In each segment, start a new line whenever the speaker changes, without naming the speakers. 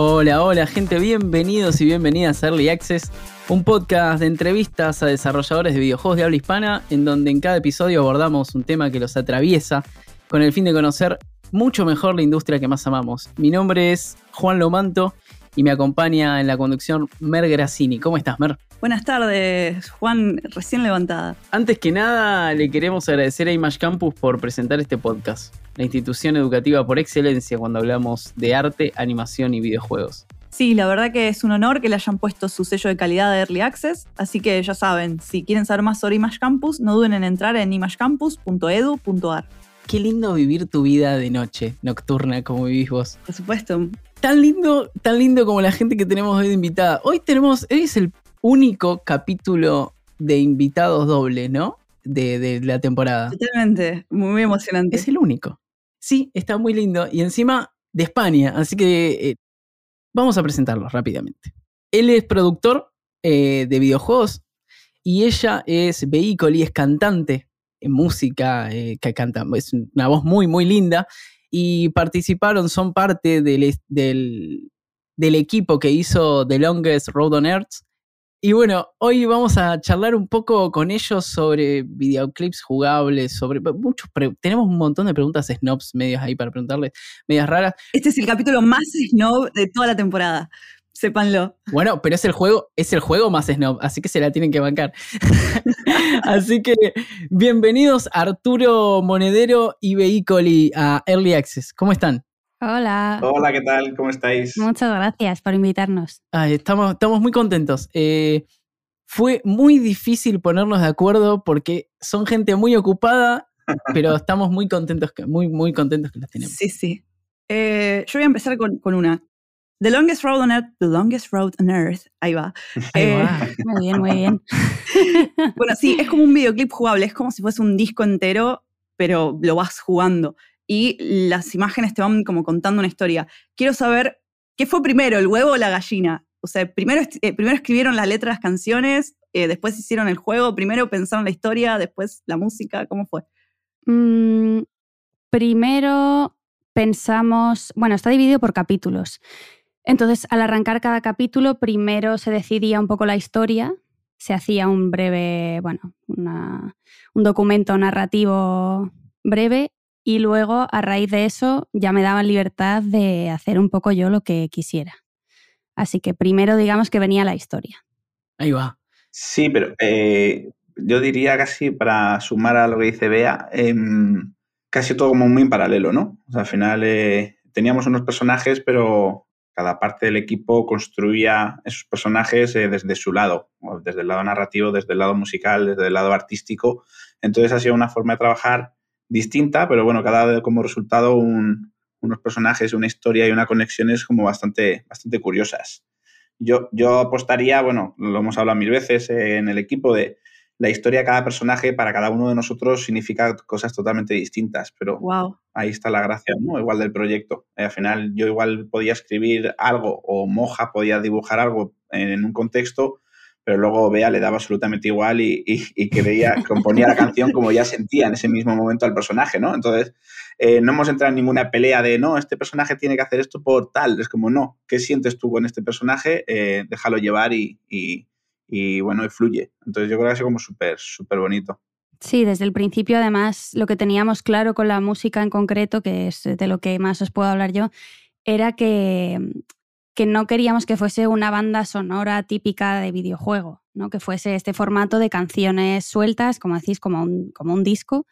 Hola, hola gente, bienvenidos y bienvenidas a Early Access, un podcast de entrevistas a desarrolladores de videojuegos de habla hispana, en donde en cada episodio abordamos un tema que los atraviesa con el fin de conocer mucho mejor la industria que más amamos. Mi nombre es Juan Lomanto y me acompaña en la conducción Mer Grassini. ¿Cómo estás, Mer?
Buenas tardes, Juan, recién levantada.
Antes que nada, le queremos agradecer a Image Campus por presentar este podcast, la institución educativa por excelencia cuando hablamos de arte, animación y videojuegos.
Sí, la verdad que es un honor que le hayan puesto su sello de calidad de Early Access, así que ya saben, si quieren saber más sobre Image Campus, no duden en entrar en imagecampus.edu.ar.
Qué lindo vivir tu vida de noche, nocturna, como vivís vos.
Por supuesto.
Tan lindo, tan lindo como la gente que tenemos hoy de invitada. Hoy tenemos, hoy es el único capítulo de invitados doble, ¿no? De, la temporada.
Totalmente, muy emocionante.
Es el único. Sí, está muy lindo. Y encima de España, así que eh, vamos a presentarlo rápidamente. Él es productor eh, de videojuegos y ella es vehículo y es cantante en música, eh, que canta, es una voz muy, muy linda. Y participaron, son parte del, del, del equipo que hizo The Longest Road on Earth, y bueno, hoy vamos a charlar un poco con ellos sobre videoclips jugables, sobre muchos tenemos un montón de preguntas snobs medias ahí para preguntarles, medias raras.
Este es el capítulo más snob de toda la temporada. Sépanlo.
Bueno, pero es el juego, es el juego más snob, así que se la tienen que bancar. así que bienvenidos Arturo Monedero y Veicoli a Early Access. ¿Cómo están?
Hola.
Hola, ¿qué tal? ¿Cómo estáis?
Muchas gracias por invitarnos.
estamos, estamos muy contentos. Eh, fue muy difícil ponernos de acuerdo porque son gente muy ocupada, pero estamos muy contentos, que, muy, muy contentos que las tenemos.
Sí, sí. Eh, yo voy a empezar con, una. The Longest Road on Earth, The Longest Road on Earth, ahí va.
Ahí va. Eh, muy bien, muy bien.
bueno, sí, es como un videoclip jugable, es como si fuese un disco entero, pero lo vas jugando y las imágenes te van como contando una historia. Quiero saber, ¿qué fue primero, el huevo o la gallina? O sea, primero, eh, primero escribieron las letras, las canciones, eh, después hicieron el juego, primero pensaron la historia, después la música, ¿cómo fue?
Mm, primero pensamos, bueno, está dividido por capítulos. Entonces, al arrancar cada capítulo, primero se decidía un poco la historia, se hacía un breve, bueno, un documento narrativo breve y luego a raíz de eso ya me daban libertad de hacer un poco yo lo que quisiera. Así que primero digamos que venía la historia.
Ahí va.
Sí, pero eh, yo diría casi para sumar a lo que dice Bea, em, casi todo como muy en paralelo, ¿no? O sea, al final eh, teníamos unos personajes, pero cada parte del equipo construía esos personajes eh, desde su lado, desde el lado narrativo, desde el lado musical, desde el lado artístico. Entonces ha sido una forma de trabajar distinta, pero bueno, cada como resultado unos personajes, una historia y una conexiones como bastante, bastante curiosas. Yo, yo apostaría, bueno, lo hemos hablado mil veces en el equipo, de la historia de cada personaje para cada uno de nosotros significa cosas totalmente distintas, pero ahí está la gracia, ¿no? Igual del proyecto. Eh, al final yo igual podía escribir algo o Moja podía dibujar algo en un contexto, pero luego Bea le daba absolutamente igual y, y, creía, componía la canción como ya sentía en ese mismo momento al personaje, ¿no? Entonces, eh, no hemos entrado en ninguna pelea de, no, este personaje tiene que hacer esto por tal, es como, no, ¿qué sientes tú con este personaje? Eh, déjalo llevar y, y, bueno, y fluye. Entonces, yo creo que ha sido como súper, súper bonito.
Sí, desde el principio además lo que teníamos claro con la música en concreto, que es de lo que más os puedo hablar yo, era que que no queríamos que fuese una banda sonora típica de videojuego, ¿no? que fuese este formato de canciones sueltas, como decís, como un, como un disco.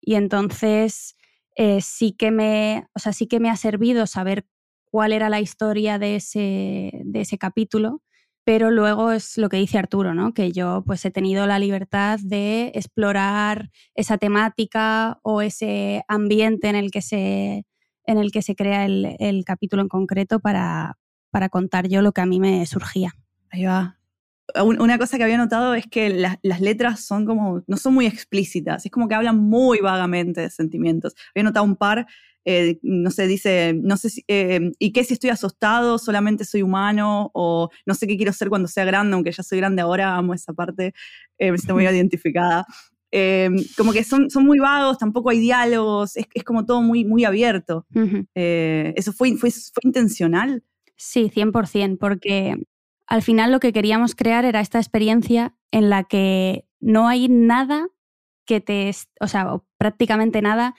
Y entonces eh, sí, que me, o sea, sí que me ha servido saber cuál era la historia de ese, de ese capítulo, pero luego es lo que dice Arturo, ¿no? que yo pues he tenido la libertad de explorar esa temática o ese ambiente en el que se, en el que se crea el, el capítulo en concreto para, para contar yo lo que a mí me surgía.
Ahí va. Una cosa que había notado es que las, letras son como, no son muy explícitas, es como que hablan muy vagamente de sentimientos. Había notado un par, eh, no sé, dice, no sé si, eh, ¿y qué si estoy asustado? ¿Solamente soy humano? O no sé qué quiero ser cuando sea grande, aunque ya soy grande ahora, amo esa parte, eh, me siento muy identificada. como que son, son muy vagos, tampoco hay diálogos, es, como todo muy, muy abierto. ¿Eso fue, fue, fue intencional?
Sí, 100%, porque al final lo que queríamos crear era esta experiencia en la que no hay nada que te, o sea, prácticamente nada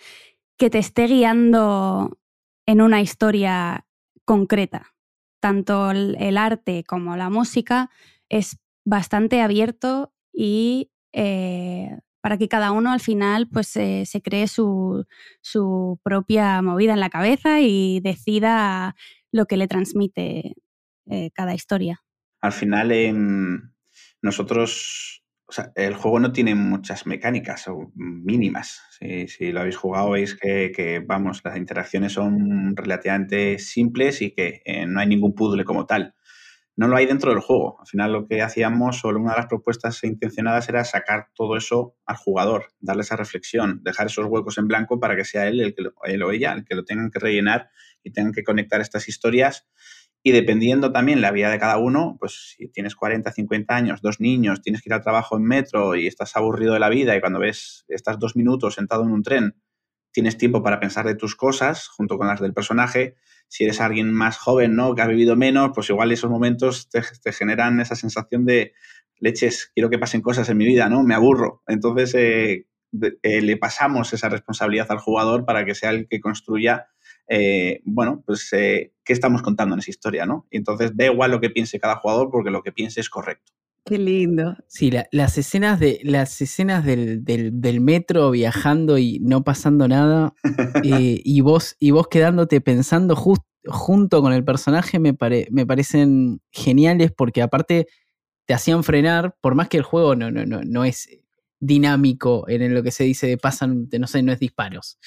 que te esté guiando en una historia concreta. Tanto el, arte como la música es bastante abierto y eh, para que cada uno al final pues se cree su, propia movida en la cabeza y decida lo que le transmite eh, cada historia.
Al final, en nosotros, o sea, el juego no tiene muchas mecánicas o mínimas. Si, lo habéis jugado, veis que, vamos, las interacciones son relativamente simples y que eh, no hay ningún puzzle como tal no lo hay dentro del juego. Al final lo que hacíamos, o una de las propuestas intencionadas era sacar todo eso al jugador, darle esa reflexión, dejar esos huecos en blanco para que sea él, el que él o ella el que lo tengan que rellenar y tengan que conectar estas historias. Y dependiendo también la vida de cada uno, pues si tienes 40, 50 años, dos niños, tienes que ir al trabajo en metro y estás aburrido de la vida y cuando ves, estás dos minutos sentado en un tren, tienes tiempo para pensar de tus cosas junto con las del personaje, si eres alguien más joven, ¿no? Que ha vivido menos, pues igual esos momentos te, generan esa sensación de leches, quiero que pasen cosas en mi vida, ¿no? Me aburro. Entonces eh, eh, le pasamos esa responsabilidad al jugador para que sea el que construya, eh, bueno, pues qué estamos contando en esa historia, ¿no? Y entonces da igual lo que piense cada jugador porque lo que piense es correcto.
Qué lindo.
Sí, las escenas, de, las escenas del, metro viajando y no pasando nada, eh, y, vos, y vos quedándote pensando junto con el personaje, me, me parecen geniales porque aparte te hacían frenar, por más que el juego no, no, no, no es dinámico en lo que se dice de pasan, no sé, no es disparos.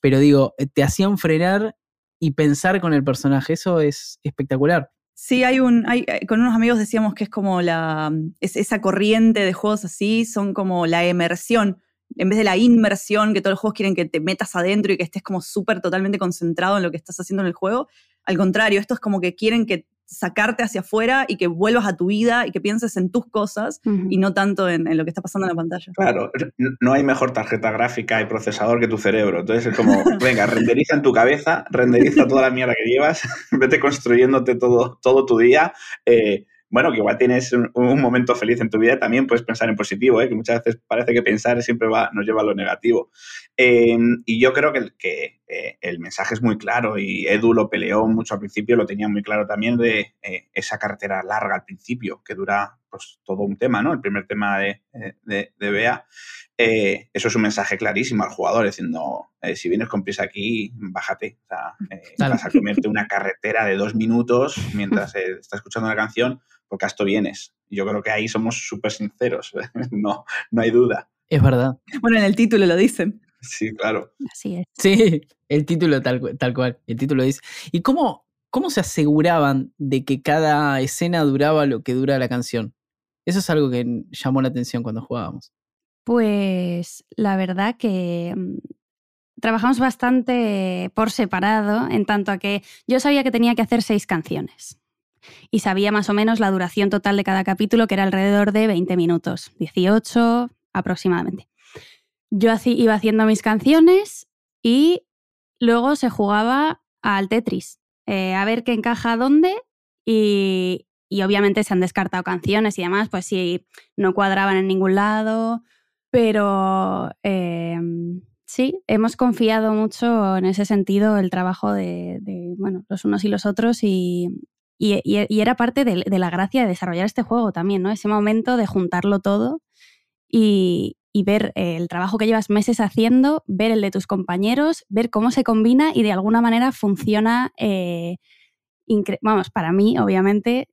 Pero digo, te hacían frenar y pensar con el personaje. Eso es espectacular.
Sí, hay un, hay, eh, con unos amigos decíamos que es como la, es, esa corriente de juegos así, son como la emersión, en vez de la inmersión, que todos los juegos quieren que te metas adentro y que estés como súper totalmente concentrado en lo que estás haciendo en el juego. Al contrario, esto es como que quieren que sacarte hacia afuera y que vuelvas a tu vida y que pienses en tus cosas y no tanto en, lo que está pasando en la pantalla.
Claro, no hay mejor tarjeta gráfica y procesador que tu cerebro. Entonces es como, venga, renderiza en tu cabeza, renderiza toda la mierda que llevas, vete construyéndote todo, todo tu día. Eh, bueno, que igual tienes un, momento feliz en tu vida, también puedes pensar en positivo, ¿eh? que muchas veces parece que pensar siempre va, nos lleva a lo negativo. Em, y yo creo que, que eh, el mensaje es muy claro y Edu lo peleó mucho al principio, lo tenía muy claro también de eh, esa carretera larga al principio, que dura pues todo un tema, ¿no? El primer tema de, de, de Bea. Eh, eso es un mensaje clarísimo al jugador, diciendo, eh, si vienes con prisa aquí, bájate. O sea, eh, vas a comerte una carretera de dos minutos mientras estás escuchando una canción, porque a esto vienes. Yo creo que ahí somos súper sinceros, no, no hay duda.
Es verdad.
Bueno, en el título lo dicen.
Sí, claro.
Así es.
Sí, el título tal, tal cual, el título dice. ¿Y cómo, cómo se aseguraban de que cada escena duraba lo que dura la canción? Eso es algo que llamó la atención cuando jugábamos.
Pues la verdad que mm, trabajamos bastante por separado, en tanto a que yo sabía que tenía que hacer seis canciones y sabía más o menos la duración total de cada capítulo, que era alrededor de 20 minutos, 18 aproximadamente. Yo iba haciendo mis canciones y luego se jugaba al Tetris, eh, a ver qué encaja dónde y, y obviamente se han descartado canciones y demás, pues si no cuadraban en ningún lado pero em, sí, hemos confiado mucho en ese sentido el trabajo de, bueno, los unos y los otros y, era parte de, la gracia de desarrollar este juego también, ¿no? Ese momento de juntarlo todo y, ver el trabajo que llevas meses haciendo, ver el de tus compañeros, ver cómo se combina y de alguna manera funciona, eh, vamos, para mí, obviamente,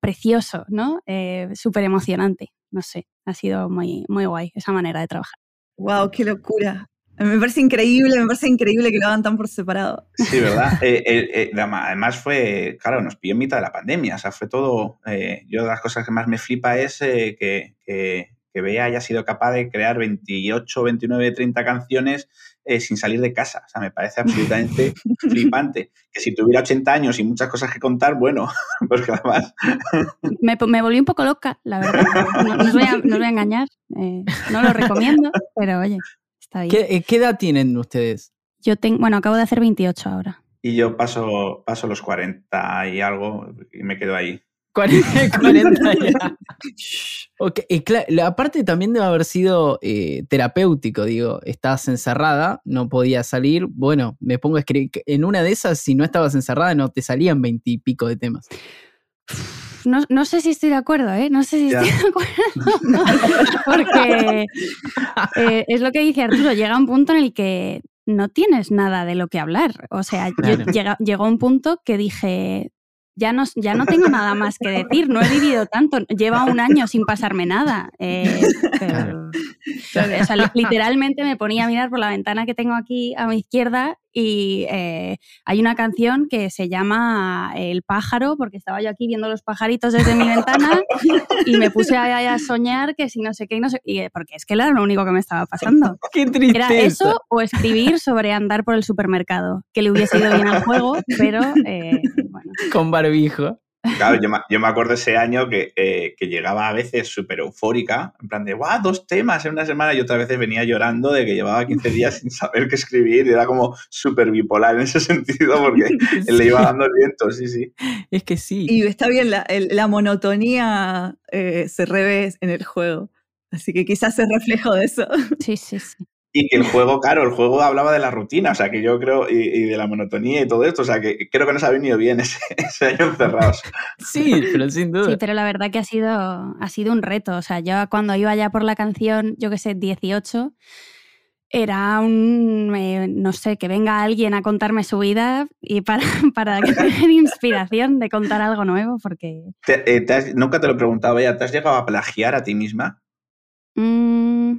precioso, ¿no? Eh, Súper emocionante no sé, ha sido muy, muy guay esa manera de trabajar.
¡Wow! ¡Qué locura! Me parece increíble, me parece increíble que lo hagan tan por separado.
Sí, ¿verdad? Eh, eh, eh, además fue, claro, nos pilló en mitad de la pandemia, o sea, fue todo, yo de las cosas que más me flipa es que, que, que Bea haya sido capaz de crear 28, 29, 30 canciones eh, sin salir de casa. O sea, me parece absolutamente flipante. Que si tuviera 80 años y muchas cosas que contar, bueno, pues que además...
Me, me, volví un poco loca, la verdad. No, os, voy a, engañar. Eh, no lo recomiendo, pero oye, está bien.
¿Qué, eh, ¿Qué, edad tienen ustedes?
Yo tengo, bueno, acabo de hacer 28 ahora.
Y yo paso, paso los 40 y algo y me quedo ahí.
40, 40 ya. Ok, y cla- la- aparte también debe haber sido eh, terapéutico, digo, estabas encerrada, no podías salir, bueno, me pongo a escribir, en una de esas, si no estabas encerrada, no te salían veintipico de temas.
No, no sé si estoy de acuerdo, ¿eh? No sé si
Ya.
estoy de acuerdo. Porque eh, es lo que dice Arturo, llega un punto en el que no tienes nada de lo que hablar. O sea, yo- llega- llegó un punto que dije, ya no, ya no tengo nada más que decir, no he vivido tanto, lleva un año sin pasarme nada. eh, pero- o sea, li- literalmente me ponía a mirar por la ventana que tengo aquí a mi izquierda y eh, hay una canción que se llama El pájaro, porque estaba yo aquí viendo los pajaritos desde mi ventana y me puse a, a soñar que si no sé qué, y no sé, y, eh, porque es que era lo único que me estaba pasando.
¡Qué tristeza!
Era eso o escribir sobre andar por el supermercado, que le hubiese ido bien al juego, pero eh.
Con barbijo.
Claro, yo me, yo me acuerdo ese año que, eh, que llegaba a veces súper eufórica, en plan de, ¡guau! Dos temas en una semana y otras veces venía llorando de que llevaba 15 días sin saber qué escribir y era como súper bipolar en ese sentido porque le iba dando el viento, sí, sí.
Es que sí.
Y está bien, la, el- la monotonía eh, se revé en el juego. Así que quizás es reflejo de eso.
Sí, sí, sí.
Y que el juego, claro, el juego hablaba de la rutina, o sea, que yo creo, y, y de la monotonía y todo esto, o sea, que creo que nos ha venido bien ese, ese año encerrados.
Sí, pero sin duda.
Sí, pero la verdad que ha sido, ha sido un reto. O sea, yo cuando iba ya por la canción, yo que sé, 18, era un, eh, no sé, que venga alguien a contarme su vida y para, para tener inspiración de contar algo nuevo, porque
Te- eh, te has- nunca te lo he preguntado, ya, ¿te has llegado a plagiar a ti misma?
mm,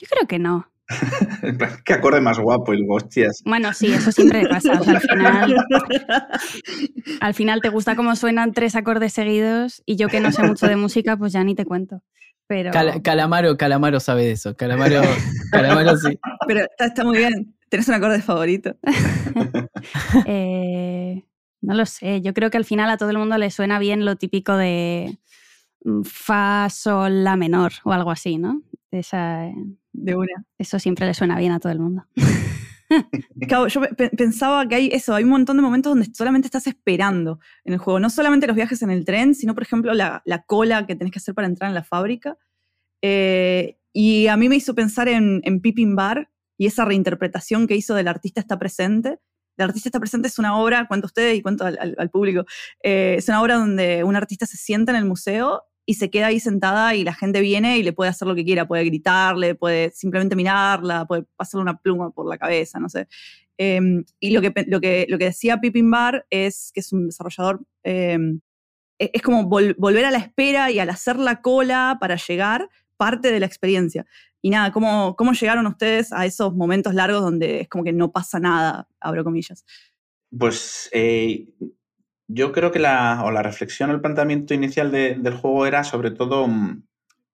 yo creo que no.
Qué acorde más guapo, y hostias.
Bueno, sí, eso siempre pasa. O sea, al final, al final te gusta cómo suenan tres acordes seguidos y yo que no sé mucho de música, pues ya ni te cuento. Pero
Cala- Calamaro, Calamaro sabe de eso. Calamaro, Calamaro sí.
Pero está, está muy bien. ¿Tenés un acorde favorito?
Eh, no lo sé, yo creo que al final a todo el mundo le suena bien lo típico de mm, fa, sol, la menor o algo así, ¿no? Esa, eh,
De una.
eso siempre le suena bien a todo el mundo.
Claro, yo pe- pe- pensaba que hay eso, hay un montón de momentos donde solamente estás esperando en el juego. No solamente los viajes en el tren, sino, por ejemplo, la, la cola que tenés que hacer para entrar en la fábrica. Eh, y a mí me hizo pensar en, en Pippin Bar y esa reinterpretación que hizo del artista está presente. El artista está presente es una obra, cuento a ustedes y cuento al, al- al público, eh, es una obra donde un artista se sienta en el museo y se queda ahí sentada y la gente viene y le puede hacer lo que quiera, puede gritarle, puede simplemente mirarla, puede pasarle una pluma por la cabeza, no sé. Eh, y lo que, lo, que, lo que decía Pippin Bar es que es un desarrollador, eh, es como vol- volver a la espera y al hacer la cola para llegar, parte de la experiencia. Y nada, ¿cómo, ¿cómo llegaron ustedes a esos momentos largos donde es como que no pasa nada, abro comillas?
Pues eh, yo creo que la, o la reflexión o el planteamiento inicial de- del juego era sobre todo mm,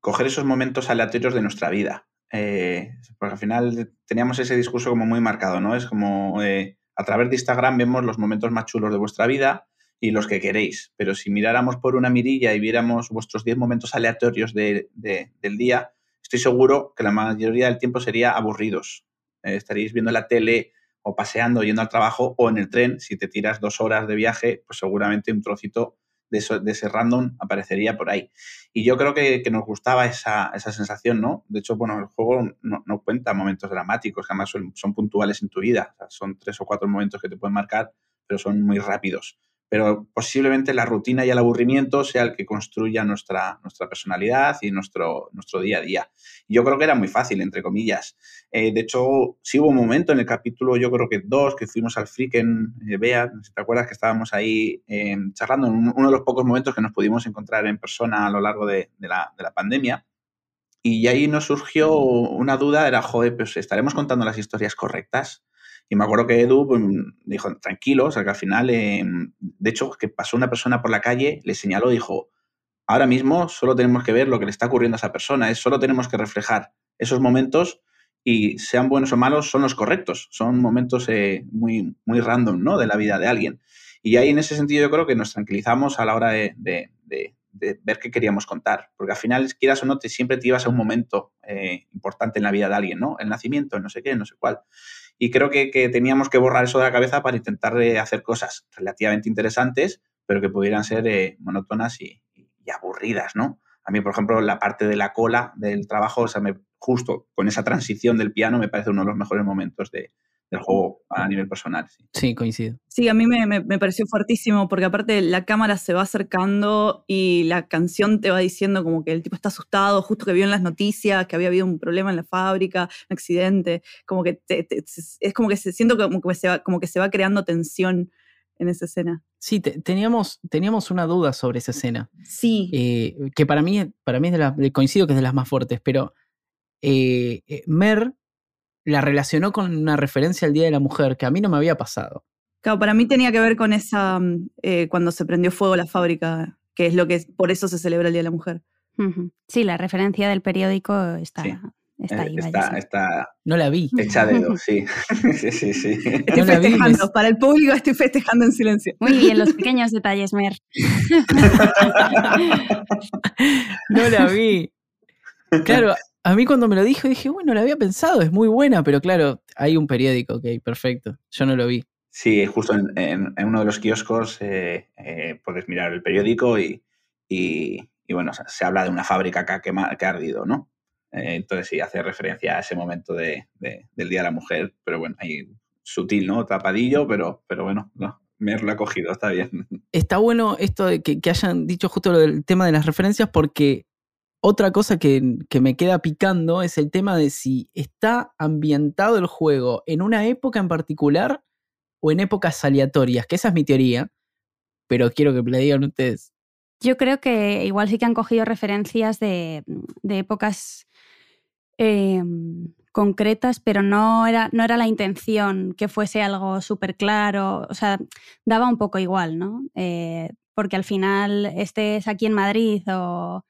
coger esos momentos aleatorios de nuestra vida. Eh, porque al final teníamos ese discurso como muy marcado, ¿no? Es como eh, a través de Instagram vemos los momentos más chulos de vuestra vida y los que queréis, pero si miráramos por una mirilla y viéramos vuestros 10 momentos aleatorios de- de- del día, estoy seguro que la mayoría del tiempo sería aburridos. Eh, estaréis viendo la tele o paseando, yendo al trabajo o en el tren. Si te tiras dos horas de viaje, pues seguramente un trocito de, ese random aparecería por ahí. Y yo creo que, nos gustaba esa, esa sensación, ¿no? De hecho, bueno, el juego no, cuenta momentos dramáticos, que además son, puntuales en tu vida. Son tres o cuatro momentos que te pueden marcar, pero son muy rápidos. Pero posiblemente la rutina y el aburrimiento sea el que construya nuestra, nuestra personalidad y nuestro, nuestro día a día. Yo creo que era muy fácil, entre comillas. Eh, de hecho, sí hubo un momento en el capítulo, yo creo que dos, que fuimos al Friken, eh, Bea, si te acuerdas que estábamos ahí eh, charlando, en uno de los pocos momentos que nos pudimos encontrar en persona a lo largo de, de la, de la pandemia. Y ahí nos surgió una duda, era, joder, pues estaremos contando las historias correctas. Y me acuerdo que Edu pues, dijo, tranquilo, o sea que al final, eh, de hecho, que pasó una persona por la calle, le señaló, dijo, ahora mismo solo tenemos que ver lo que le está ocurriendo a esa persona, es solo tenemos que reflejar esos momentos y sean buenos o malos, son los correctos, son momentos eh, muy, muy random ¿no? de la vida de alguien. Y ahí en ese sentido yo creo que nos tranquilizamos a la hora de, de, de, de ver qué queríamos contar, porque al final, quieras o no, te, siempre te ibas a un momento eh, importante en la vida de alguien, ¿no? El nacimiento, no sé qué, no sé cuál. Y creo que, teníamos que borrar eso de la cabeza para intentar hacer cosas relativamente interesantes, pero que pudieran ser monótonas y, aburridas, ¿no? A mí, por ejemplo, la parte de la cola del trabajo, o sea, me, justo con esa transición del piano, me parece uno de los mejores momentos de, del juego a nivel personal.
Sí, coincido.
Sí, a mí me, pareció fuertísimo porque aparte la cámara se va acercando y la canción te va diciendo como que el tipo está asustado, justo que vio en las noticias que había habido un problema en la fábrica, un accidente, como que es como que se siento como que se va, como que se va creando tensión en esa escena.
Sí, teníamos, teníamos una duda sobre esa escena.
Sí.
Eh, que para mí, para mí es de las, coincido que es de las más fuertes, pero eh, eh, Mer la relacionó con una referencia al Día de la Mujer que a mí no me había pasado.
Claro, para mí tenía que ver con esa, mm, eh, cuando se prendió fuego la fábrica, que es lo que, por eso se celebra el Día de la Mujer.
Sí, la referencia del periódico está, está ahí.
Está,
no la vi.
Echa dedo, sí. sí, sí, sí.
Estoy festejando, para el público estoy festejando en silencio.
Muy bien, los pequeños detalles, Mer.
no la vi. Claro, a mí cuando me lo dijo dije, bueno, lo había pensado, es muy buena, pero claro, hay un periódico, ok, perfecto. Yo no lo vi.
Sí, justo en, uno de los kioscos eh, eh, puedes mirar el periódico y, bueno, se habla de una fábrica que ha, que ha ardido, ¿no? Eh, entonces sí, hace referencia a ese momento de, del Día de la Mujer, pero bueno, ahí sutil, ¿no? Tapadillo, pero, pero bueno, no, me lo ha cogido, está bien.
Está bueno esto de que, que hayan dicho justo lo del tema de las referencias porque otra cosa que, me queda picando es el tema de si está ambientado el juego en una época en particular o en épocas aleatorias, que esa es mi teoría, pero quiero que me la digan ustedes.
Yo creo que igual sí que han cogido referencias de, épocas em, concretas, pero no era, no era la intención que fuese algo súper claro, o sea, daba un poco igual, ¿no? Eh, porque al final estés aquí en Madrid o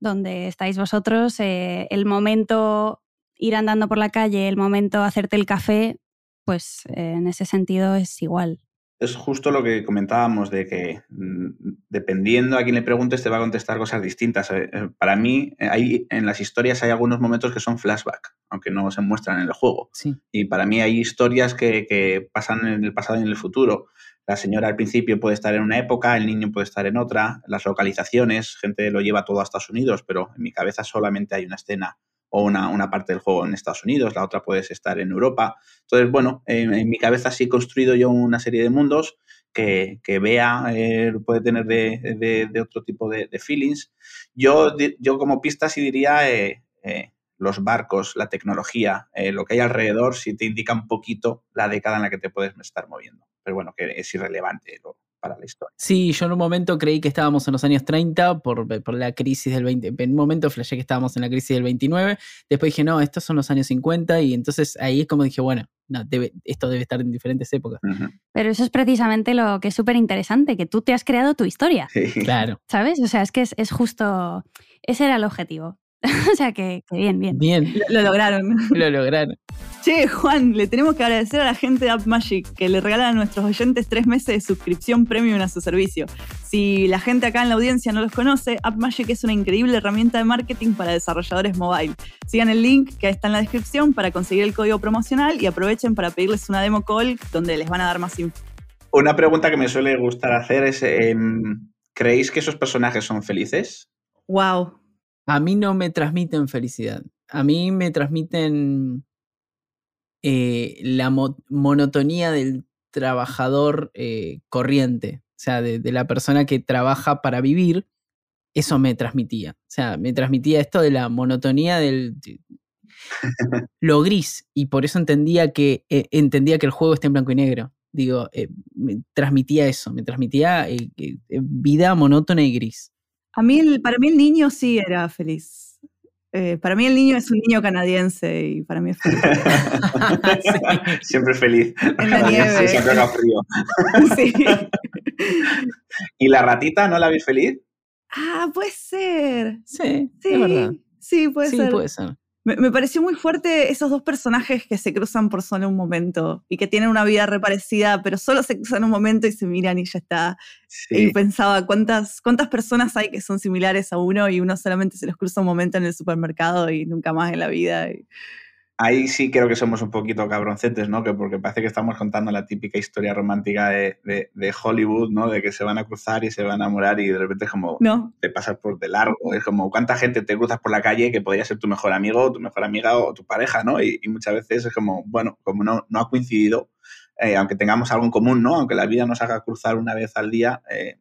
donde estáis vosotros, eh, el momento ir andando por la calle, el momento hacerte el café, pues eh, en ese sentido es igual.
Es justo lo que comentábamos de que mm, dependiendo a quién le preguntes te va a contestar cosas distintas. Eh, para mí, hay, en las historias hay algunos momentos que son flashback, aunque no se muestran en el juego. Y para mí hay historias que, que pasan en el pasado y en el futuro. La señora al principio puede estar en una época, el niño puede estar en otra, las localizaciones, gente lo lleva todo a Estados Unidos, pero en mi cabeza solamente hay una escena o una, una parte del juego en Estados Unidos, la otra puede estar en Europa. Entonces, bueno, en, mi cabeza sí he construido yo una serie de mundos que, que vea, eh, puede tener de, de, otro tipo de, feelings. Yo, yo como pista sí diría eh, eh, los barcos, la tecnología, lo que hay alrededor, sí te indica un poquito la década en la que te puedes estar moviendo pero bueno, que es irrelevante para la historia.
Sí, yo en un momento creí que estábamos en los años 30 por, la crisis del 20. En un momento flashé que estábamos en la crisis del 29. Después dije, no, estos son los años 50. Y entonces ahí es como dije, bueno, no, esto debe estar en diferentes épocas.
Pero eso es precisamente lo que es súper interesante, que tú te has creado tu historia.
Claro.
¿Sabes? O sea, es que es, es justo. Ese era el objetivo. o sea que, bien, bien.
Bien.
Lo, lograron.
Lo lograron.
Che, Juan, le tenemos que agradecer a la gente de AppMagic que le regalan a nuestros oyentes tres meses de suscripción premium a su servicio. Si la gente acá en la audiencia no los conoce, AppMagic es una increíble herramienta de marketing para desarrolladores mobile. Sigan el link que está en la descripción para conseguir el código promocional y aprovechen para pedirles una demo call donde les van a dar más info.
Una pregunta que me suele gustar hacer es, em, ¿creéis que esos personajes son felices?
Wow,
a mí no me transmiten felicidad. A mí me transmiten eh, la monotonía del trabajador eh, corriente, o sea, de, la persona que trabaja para vivir. Eso me transmitía. O sea, me transmitía esto de la monotonía del. lo gris. Y por eso entendía que, eh, entendía que el juego está en blanco y negro. Digo, me transmitía eso, me transmitía vida monótona y gris.
A mí, para mí el niño sí era feliz. Eh, para mí el niño es un niño canadiense y para mí es feliz.
Siempre feliz.
En la nieve.
siempre haga frío.
sí.
¿Y la ratita no la vi feliz?
Ah, puede ser.
Sí, sí, es verdad.
Sí, puede
sí,
ser.
puede ser.
Me, pareció muy fuerte esos dos personajes que se cruzan por solo un momento y que tienen una vida reparecida, pero solo se cruzan un momento y se miran y ya está. Y pensaba, ¿cuántas, ¿cuántas personas hay que son similares a uno y uno solamente se los cruza un momento en el supermercado y nunca más en la vida?
Ahí sí creo que somos un poquito cabroncetes, ¿no? Que porque parece que estamos contando la típica historia romántica de, de, Hollywood, ¿no? De que se van a cruzar y se van a enamorar y de repente es como
no.
te pasas por de largo. Es como cuánta gente te cruzas por la calle que podría ser tu mejor amigo, tu mejor amiga o tu pareja, ¿no? Y, muchas veces es como, bueno, como no, no ha coincidido, eh, aunque tengamos algo en común, ¿no? Aunque la vida nos haga cruzar una vez al día, eh,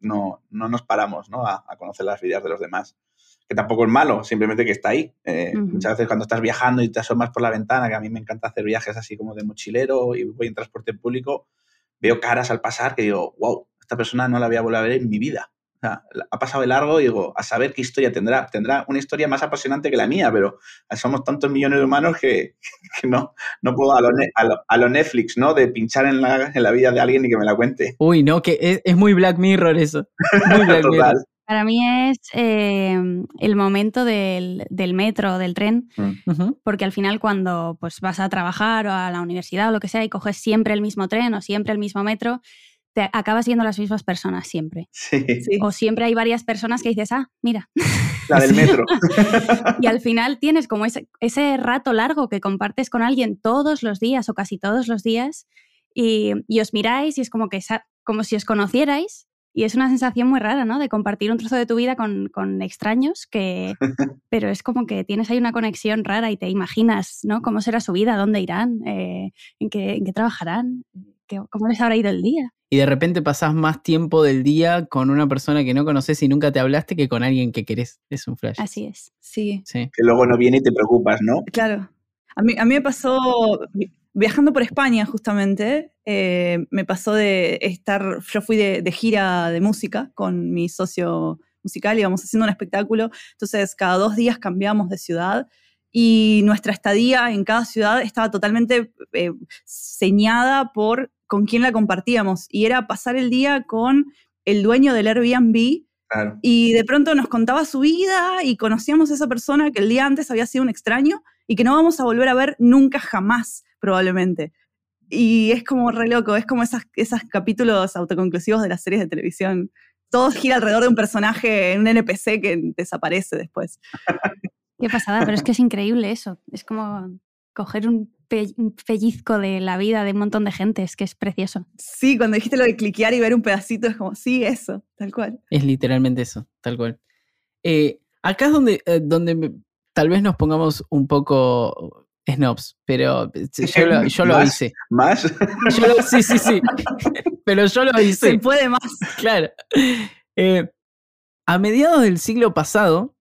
no, no nos paramos, ¿no? A, a conocer las vidas de los demás que tampoco es malo, simplemente que está ahí. Eh, muchas veces cuando estás viajando y te asomas por la ventana, que a mí me encanta hacer viajes así como de mochilero y voy en transporte público, veo caras al pasar que digo, wow, esta persona no la voy a volver a ver en mi vida. O sea, ha pasado de largo y digo, a saber qué historia tendrá. Tendrá una historia más apasionante que la mía, pero somos tantos millones de humanos que, no, no puedo a lo, Netflix, ¿no? De pinchar en la, en la, vida de alguien y que me la cuente.
Uy, no, que es, muy Black Mirror eso. Muy Black Mirror.
Para mí es em, el momento del, del, metro, del tren, mm. porque al final cuando pues, vas a trabajar o a la universidad o lo que sea y coges siempre el mismo tren o siempre el mismo metro, te acabas siendo las mismas personas siempre.
Sí.
O siempre hay varias personas que dices, ah, mira.
La del metro.
y al final tienes como ese, ese rato largo que compartes con alguien todos los días o casi todos los días y, y os miráis y es como que como si os conocierais y es una sensación muy rara, ¿no? De compartir un trozo de tu vida con, con extraños, que, pero es como que tienes ahí una conexión rara y te imaginas, ¿no? ¿Cómo será su vida? ¿Dónde irán? Eh, ¿en, qué, ¿En qué trabajarán? ¿Cómo les habrá ido el día?
Y de repente pasás más tiempo del día con una persona que no conoces y nunca te hablaste que con alguien que querés. Es un flash.
Así es.
Sí.
sí.
Que luego no viene y te preocupas, ¿no?
Claro. A mí, a mí me pasó, viajando por España justamente, eh, me pasó de estar, yo fui de, gira de música con mi socio musical, íbamos haciendo un espectáculo, entonces cada dos días cambiamos de ciudad y nuestra estadía en cada ciudad estaba totalmente eh, señada por con quién la compartíamos y era pasar el día con el dueño del Airbnb y de pronto nos contaba su vida y conocíamos a esa persona que el día antes había sido un extraño y que no vamos a volver a ver nunca jamás probablemente. Y es como re loco, es como esos capítulos autoconclusivos de las series de televisión. Todo gira alrededor de un personaje, un NPC que desaparece después.
Qué pasada, pero es que es increíble eso. Es como coger un, pellizco de la vida de un montón de gente, es que es precioso.
Sí, cuando dijiste lo de cliquear y ver un pedacito, es como, sí, eso, tal cual.
Es literalmente eso, tal cual. Eh, acá es donde, eh, donde tal vez nos pongamos un poco snobs, pero yo lo, yo lo hice.
¿Más?
sí, sí, sí. pero yo lo hice.
Se puede más.
Claro. Eh, a mediados del siglo pasado,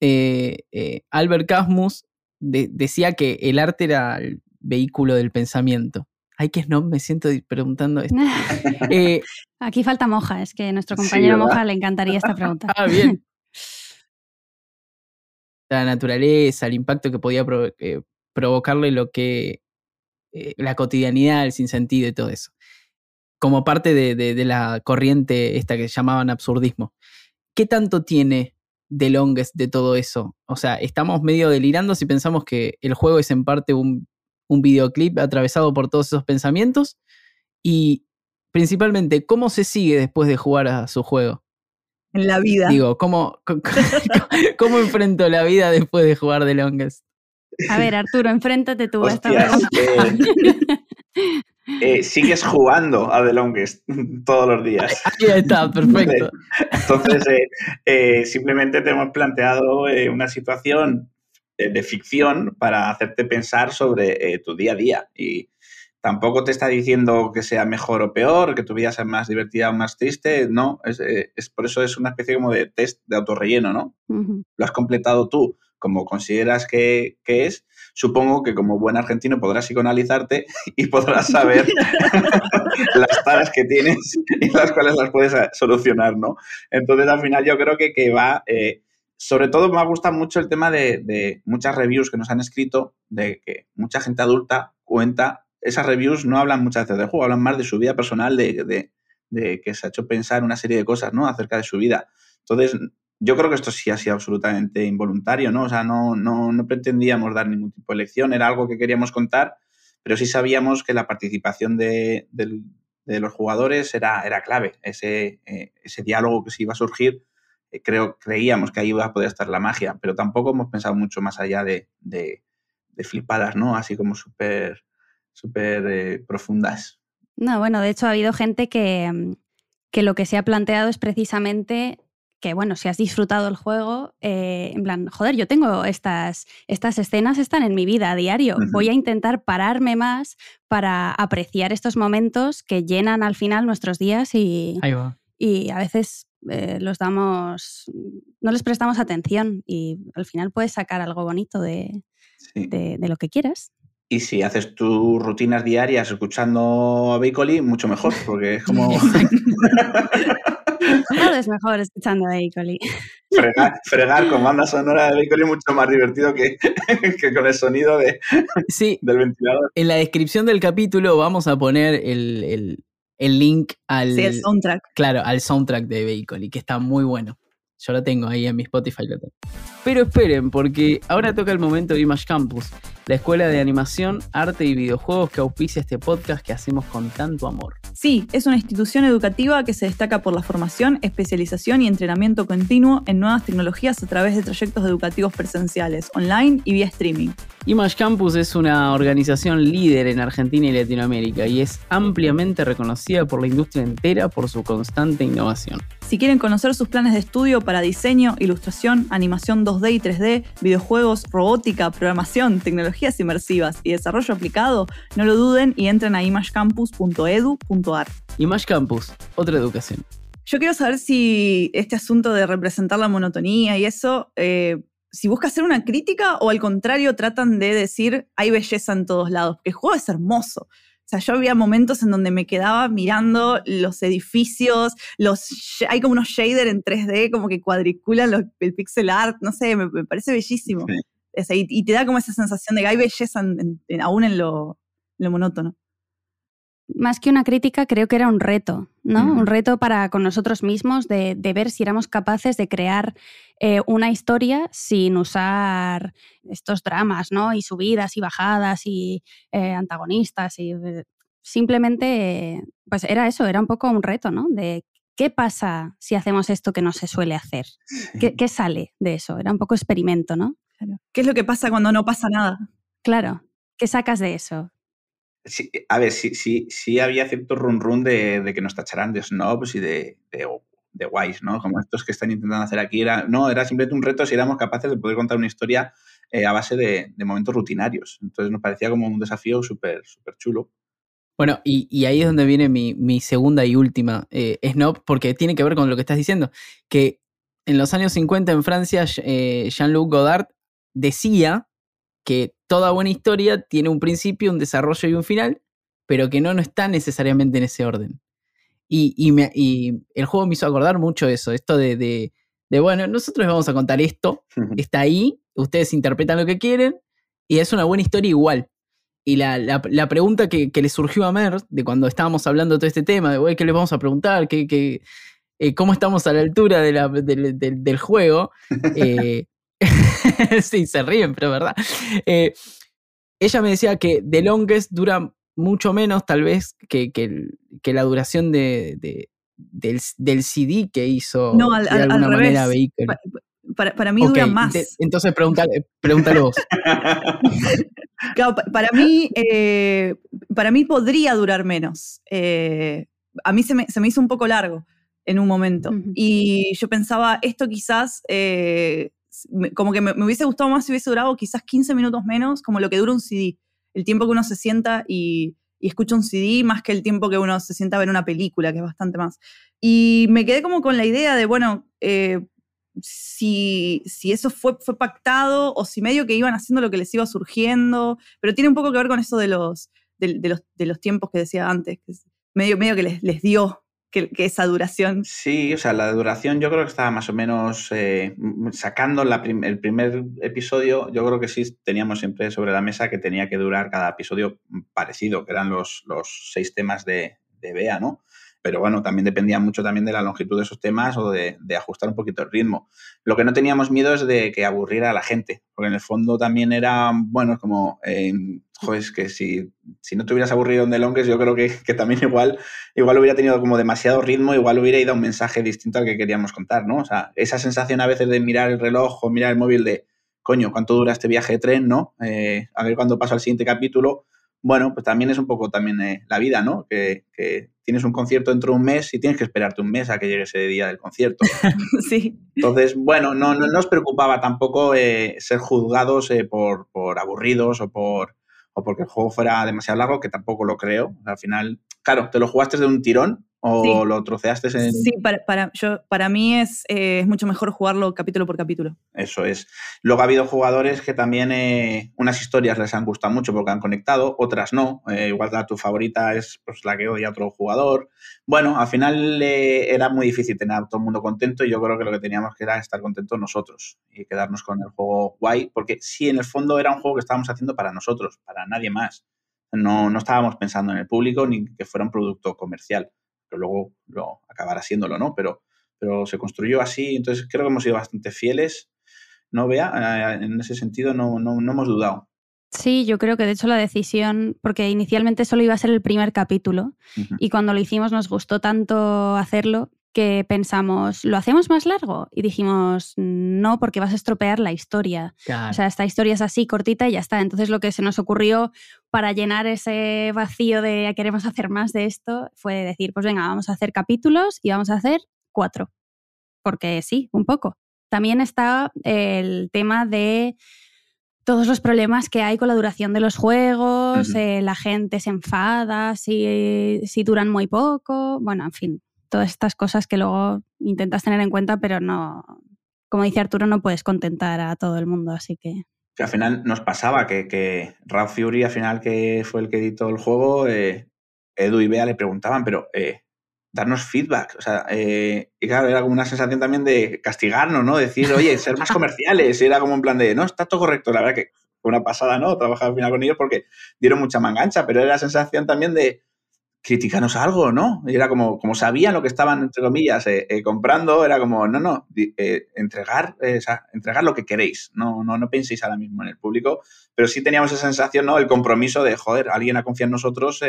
eh, eh, Albert Camus decía que el arte era el vehículo del pensamiento. Ay, qué snob, me siento preguntando esto.
Aquí falta Moja, es que a nuestro compañero Moja le encantaría esta pregunta.
Ah, bien. La naturaleza, el impacto que podía provocarle lo que eh, la cotidianidad, el sinsentido y todo eso. Como parte de, la corriente esta que llamaban absurdismo. ¿Qué tanto tiene de Longest de todo eso? O sea, estamos medio delirando si pensamos que el juego es en parte un, videoclip atravesado por todos esos pensamientos. Y principalmente, ¿cómo se sigue después de jugar a su juego?
En la vida.
Digo, ¿cómo, cómo, cómo enfrento la vida después de jugar The Longest?
A ver, Arturo, enfréntate tú a esta pregunta.
Eh, sigues jugando a The Longest todos los días.
Ahí está, perfecto.
Entonces, eh, eh, simplemente te hemos planteado una situación de ficción para hacerte pensar sobre tu día a día. Y tampoco te está diciendo que sea mejor o peor, que tu vida sea más divertida o más triste. No, es, por eso es una especie como de test de autorrelleno, ¿no? Lo has completado tú como consideras que, es, supongo que como buen argentino podrás psicoanalizarte y podrás saber las taras que tienes y las cuales las puedes eh, solucionar, ¿no? Entonces, al final yo creo que, que va... Eh, sobre todo me gusta mucho el tema de, muchas reviews que nos han escrito, de que mucha gente adulta cuenta, esas reviews no hablan muchas veces del juego, hablan más de su vida personal, de, que se ha hecho pensar una serie de cosas, ¿no? Acerca de su vida. Entonces, yo creo que esto sí ha sido absolutamente involuntario, ¿no? O sea, no, no, pretendíamos dar ningún tipo de lección, era algo que queríamos contar, pero sí sabíamos que la participación de, los jugadores era, era clave. Ese, eh, ese diálogo que se iba a surgir, creo, creíamos que ahí iba a poder estar la magia, pero tampoco hemos pensado mucho más allá de, de, flipadas, ¿no? Así como súper súper eh, profundas.
No, bueno, de hecho ha habido gente que, mm, que lo que se ha planteado es precisamente que bueno, si has disfrutado el juego, eh, en plan, joder, yo tengo estas, estas escenas, están en mi vida a diario. Voy a intentar pararme más para apreciar estos momentos que llenan al final nuestros días y, y a veces eh, los damos, no les prestamos atención y al final puedes sacar algo bonito de, de, lo que quieras.
Y si haces tus rutinas diarias escuchando a Bacoli, mucho mejor, porque es como...
Todo es mejor escuchando a Eicoli.
Fregar, con banda sonora de Eicoli es mucho más divertido que, con el sonido de, del ventilador.
En la descripción del capítulo vamos a poner el, link al.
soundtrack.
Claro, al soundtrack de Vehicle, que está muy bueno. Yo lo tengo ahí en mi Spotify. Pero esperen, porque ahora toca el momento de Image Campus, la escuela de animación, arte y videojuegos que auspicia este podcast que hacemos con tanto amor.
Sí, es una institución educativa que se destaca por la formación, especialización y entrenamiento continuo en nuevas tecnologías a través de trayectos educativos presenciales, online y vía streaming.
Image Campus es una organización líder en Argentina y Latinoamérica y es ampliamente reconocida por la industria entera por su constante innovación.
Si quieren conocer sus planes de estudio para diseño, ilustración, animación 2D y 3D, videojuegos, robótica, programación, tecnologías inmersivas y desarrollo aplicado, no lo duden y entren a imagecampus.edu.ar.
Image Campus, otra educación.
Yo quiero saber si este asunto de representar la monotonía y eso, eh, si busca hacer una crítica o al contrario tratan de decir hay belleza en todos lados, porque el juego es hermoso. O sea, yo había momentos en donde me quedaba mirando los edificios, los, hay como unos shaders en 3D, como que cuadriculan el pixel art, no sé, me, parece bellísimo. y, te da como esa sensación de que hay belleza aún en lo monótono
más que una crítica, creo que era un reto, ¿no? Un reto para con nosotros mismos de, ver si éramos capaces de crear eh, una historia sin usar estos dramas, ¿no? Y subidas y bajadas y eh, antagonistas y eh, simplemente, pues era eso, era un poco un reto, ¿no? De qué pasa si hacemos esto que no se suele hacer, ¿Qué, ¿Qué, sale de eso, era un poco experimento, ¿no?
¿Qué es lo que pasa cuando no pasa nada?
Claro, ¿qué sacas de eso?
A ver, sí, sí, sí había cierto run run de, que nos tacharán de snobs y de, de, guays, ¿no? Como estos que están intentando hacer aquí. Era, no, era simplemente un reto si éramos capaces de poder contar una historia eh, a base de, momentos rutinarios. Entonces nos parecía como un desafío súper chulo.
Bueno, y, ahí es donde viene mi, segunda y última eh, snob, porque tiene que ver con lo que estás diciendo, que en los años 50 en Francia, eh, Jean-Luc Godard decía que toda buena historia tiene un principio, un desarrollo y un final, pero que no, no está necesariamente en ese orden. Y, el juego me hizo acordar mucho eso, esto de, bueno, nosotros vamos a contar esto, está ahí, ustedes interpretan lo que quieren, y es una buena historia igual. Y la, pregunta que, le surgió a Mer, de cuando estábamos hablando de todo este tema, de, ¿qué les vamos a preguntar? ¿Qué, eh, ¿Cómo estamos a la altura del juego? Eh, sí, se ríen, pero es verdad. Eh, ella me decía que The Longest dura mucho menos, tal vez, que, que, la duración de, del, CD que hizo
no, al, de alguna manera Para, para, mí dura más.
entonces pregúntale, pregúntale vos.
para, mí, eh, para mí podría durar menos. Eh, a mí se me, se me, hizo un poco largo en un momento. Y yo pensaba, esto quizás como que me, hubiese gustado más si hubiese durado quizás 15 minutos menos, como lo que dura un CD. El tiempo que uno se sienta y, escucha un CD más que el tiempo que uno se sienta a ver una película, que es bastante más. Y me quedé como con la idea de, bueno, eh, si, si, eso fue, fue pactado o si medio que iban haciendo lo que les iba surgiendo, pero tiene un poco que ver con eso de los, de, los, de los, tiempos que decía antes, que medio, medio que les dio que, esa duración.
Sí, o sea, la duración yo creo que estaba más o menos eh, sacando el primer episodio, yo creo que sí teníamos siempre sobre la mesa que tenía que durar cada episodio parecido, que eran los, los seis temas de, de Bea, ¿no? Pero bueno, también dependía mucho también de la longitud de esos temas o de, ajustar un poquito el ritmo. Lo que no teníamos miedo es de que aburriera a la gente, porque en el fondo también era, bueno, como, eh, joder, que si, si no te hubieras aburrido en The Longest, yo creo que, que, también igual, igual hubiera tenido como demasiado ritmo, igual hubiera ido un mensaje distinto al que queríamos contar, ¿no? O sea, esa sensación a veces de mirar el reloj o mirar el móvil de, coño, ¿cuánto dura este viaje de tren, no? Eh, a ver cuándo paso al siguiente capítulo bueno, pues también es un poco también eh, la vida, ¿no? Que, tienes un concierto dentro de un mes y tienes que esperarte un mes a que llegue ese día del concierto.
sí.
Entonces, bueno, no, no, nos preocupaba tampoco eh, ser juzgados eh, por, por, aburridos o por o porque el juego fuera demasiado largo, que tampoco lo creo. Al final, claro, te lo jugaste de un tirón ¿O lo troceaste en.?
Sí, para, para, yo, para mí es, eh, es, mucho mejor jugarlo capítulo por capítulo.
Eso es. Luego ha habido jugadores que también eh, unas historias les han gustado mucho porque han conectado, otras no. Eh, igual la, tu favorita es pues, la que odia otro jugador. Bueno, al final era muy difícil tener a todo el mundo contento y yo creo que lo que teníamos que era estar contentos nosotros y quedarnos con el juego guay, porque sí, en el fondo era un juego que estábamos haciendo para nosotros, para nadie más. No, no estábamos pensando en el público ni que fuera un producto comercial que luego lo acabará haciéndolo, ¿no? Pero, pero se construyó así, entonces creo que hemos sido bastante fieles. No vea, eh, en ese sentido no, no, no hemos dudado.
Sí, yo creo que de hecho la decisión, porque inicialmente solo iba a ser el primer capítulo y cuando lo hicimos nos gustó tanto hacerlo que pensamos, ¿lo hacemos más largo? Y dijimos, no, porque vas a estropear la historia. O sea, esta historia es así, cortita y ya está. Entonces lo que se nos ocurrió para llenar ese vacío de queremos hacer más de esto fue decir, pues venga, vamos a hacer capítulos y vamos a hacer cuatro. Porque sí, un poco. También está el tema de todos los problemas que hay con la duración de los juegos, eh, la gente se enfada si, si duran muy poco, bueno, en fin, todas estas cosas que luego intentas tener en cuenta, pero no, como dice Arturo, no puedes contentar a todo el mundo, así que...
Que al final nos pasaba que, que Ralph Fury, al final que fue el que editó el juego, eh, Edu y Bea le preguntaban, pero eh, darnos feedback. O sea, eh, y claro, era como una sensación también de castigarnos, ¿no? Decir, oye, ser más comerciales. Y era como un plan de, no, está todo correcto. La verdad que fue una pasada, ¿no? Trabajar al final con ellos porque dieron mucha mangancha, pero era la sensación también de, criticanos algo, ¿no? Y era como, como sabían lo que estaban, entre comillas, eh, eh, comprando, era como, no, no, eh, entregar, entregar lo que queréis, no, no, no penséis ahora mismo en el público, pero sí teníamos esa sensación, ¿no? El compromiso de, joder, alguien ha confiado en nosotros,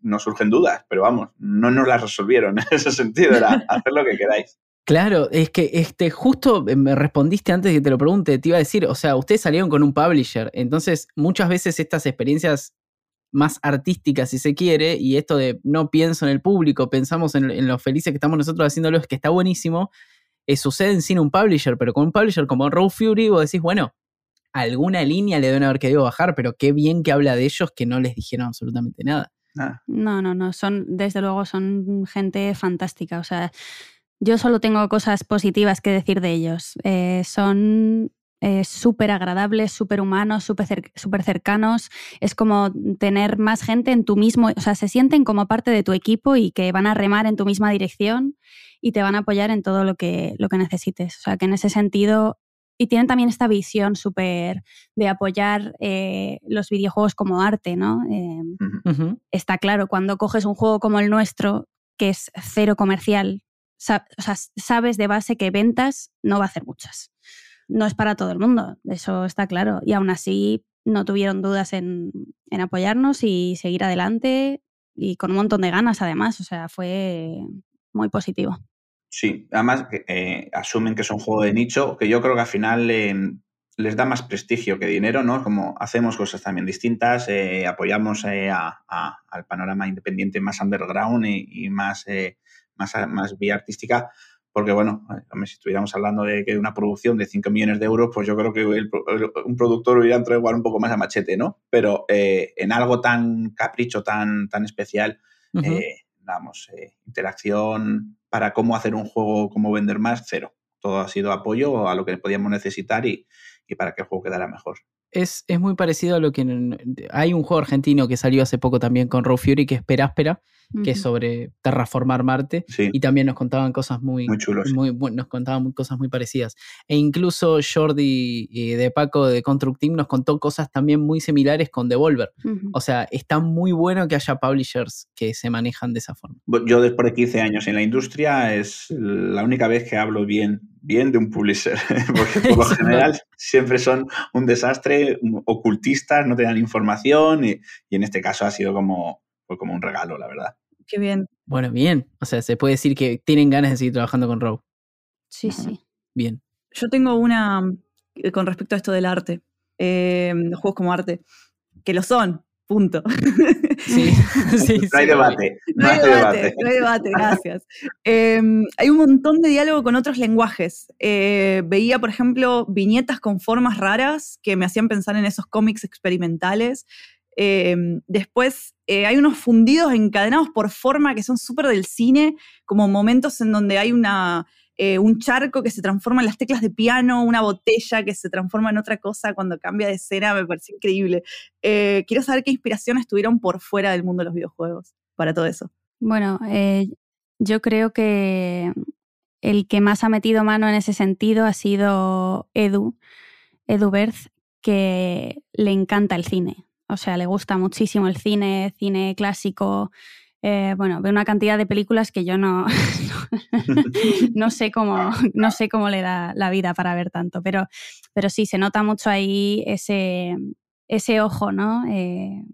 nos surgen dudas, pero vamos, no nos las resolvieron en ese sentido, era hacer lo que queráis.
Claro, es que este, justo me respondiste antes de que te lo pregunte, te iba a decir, o sea, ustedes salieron con un publisher, entonces muchas veces estas experiencias más artística, si se quiere, y esto de no pienso en el público, pensamos en, lo felices que estamos nosotros haciéndolo, es que está buenísimo. Eh, sucede en un publisher, pero con un publisher como Raw Fury, vos decís, bueno, alguna línea le deben haber querido bajar, pero qué bien que habla de ellos que no les dijeron absolutamente nada.
No, no, no, son, desde luego, son gente fantástica. O sea, yo solo tengo cosas positivas que decir de ellos. Eh, son súper agradables, súper humanos, súper cercanos. Es como tener más gente en tu mismo, o sea, se sienten como parte de tu equipo y que van a remar en tu misma dirección y te van a apoyar en todo lo que, lo que necesites. O sea, que en ese sentido, y tienen también esta visión súper de apoyar eh, los videojuegos como arte, ¿no? Em, está claro, cuando coges un juego como el nuestro, que es cero comercial, o sea, sabes de base que ventas no va a hacer muchas no es para todo el mundo, eso está claro. Y aún así no tuvieron dudas en, apoyarnos y seguir adelante y con un montón de ganas además, o sea, fue muy positivo.
Sí, además eh, asumen que es un juego de nicho, que yo creo que al final les da más prestigio que dinero, ¿no? Como hacemos cosas también distintas, eh, apoyamos eh, al panorama independiente más underground y, más, más, más vía artística, porque bueno, si estuviéramos hablando de que una producción de 5 millones de euros, pues yo creo que un productor hubiera entrado igual un poco más a machete, ¿no? Pero eh, en algo tan capricho, tan, tan especial, eh, vamos, eh, interacción para cómo hacer un juego, cómo vender más, cero. Todo ha sido apoyo a lo que podíamos necesitar y, y para que el juego quedara mejor.
es, es muy parecido a lo que... Hay un juego argentino que salió hace poco también con Raw Fury, que es Peráspera, que es sobre terraformar Marte.
Sí,
Y también nos contaban cosas muy,
muy chulos.
muy, bu- nos contaban muy- cosas muy parecidas. E incluso Jordi eh, de Paco de Construct Team nos contó cosas también muy similares con Devolver.
Ujú.
O sea, está muy bueno que haya publishers que se manejan de esa forma.
Yo después de 15 años en la industria es la única vez que hablo bien, bien de un publisher, porque por lo general siempre son un desastre, ocultistas, no te dan información y, y en este caso ha sido como, como un regalo, la verdad.
Qué bien.
Bueno, bien. O sea, se puede decir que tienen ganas de seguir trabajando con Row.
Sí, sí.
Bien.
Yo tengo una eh, con respecto a esto del arte, eh, los juegos como arte, que lo son, punto.
Sí, sí,
no hay
sí,
debate.
No hay debate, no hay debate, gracias. Eh, hay un montón de diálogo con otros lenguajes. Eh, veía, por ejemplo, viñetas con formas raras que me hacían pensar en esos cómics experimentales. Eh, después eh, hay unos fundidos encadenados por forma que son súper del cine, como momentos en donde hay una, eh, un charco que se transforma en las teclas de piano, una botella que se transforma en otra cosa cuando cambia de escena, me pareció increíble. Eh, quiero saber qué inspiraciones tuvieron por fuera del mundo de los videojuegos para todo eso.
Bueno, yo creo que el que más ha metido mano en ese sentido ha sido Edu, Edu Berth, que le encanta el cine. O sea, le gusta muchísimo el cine, cine clásico. Eh, bueno, ve una cantidad de películas que yo no, no, sé cómo, no sé cómo le da la vida para ver tanto, pero, pero sí, se nota mucho ahí ese, ese ojo, ¿no? Eh,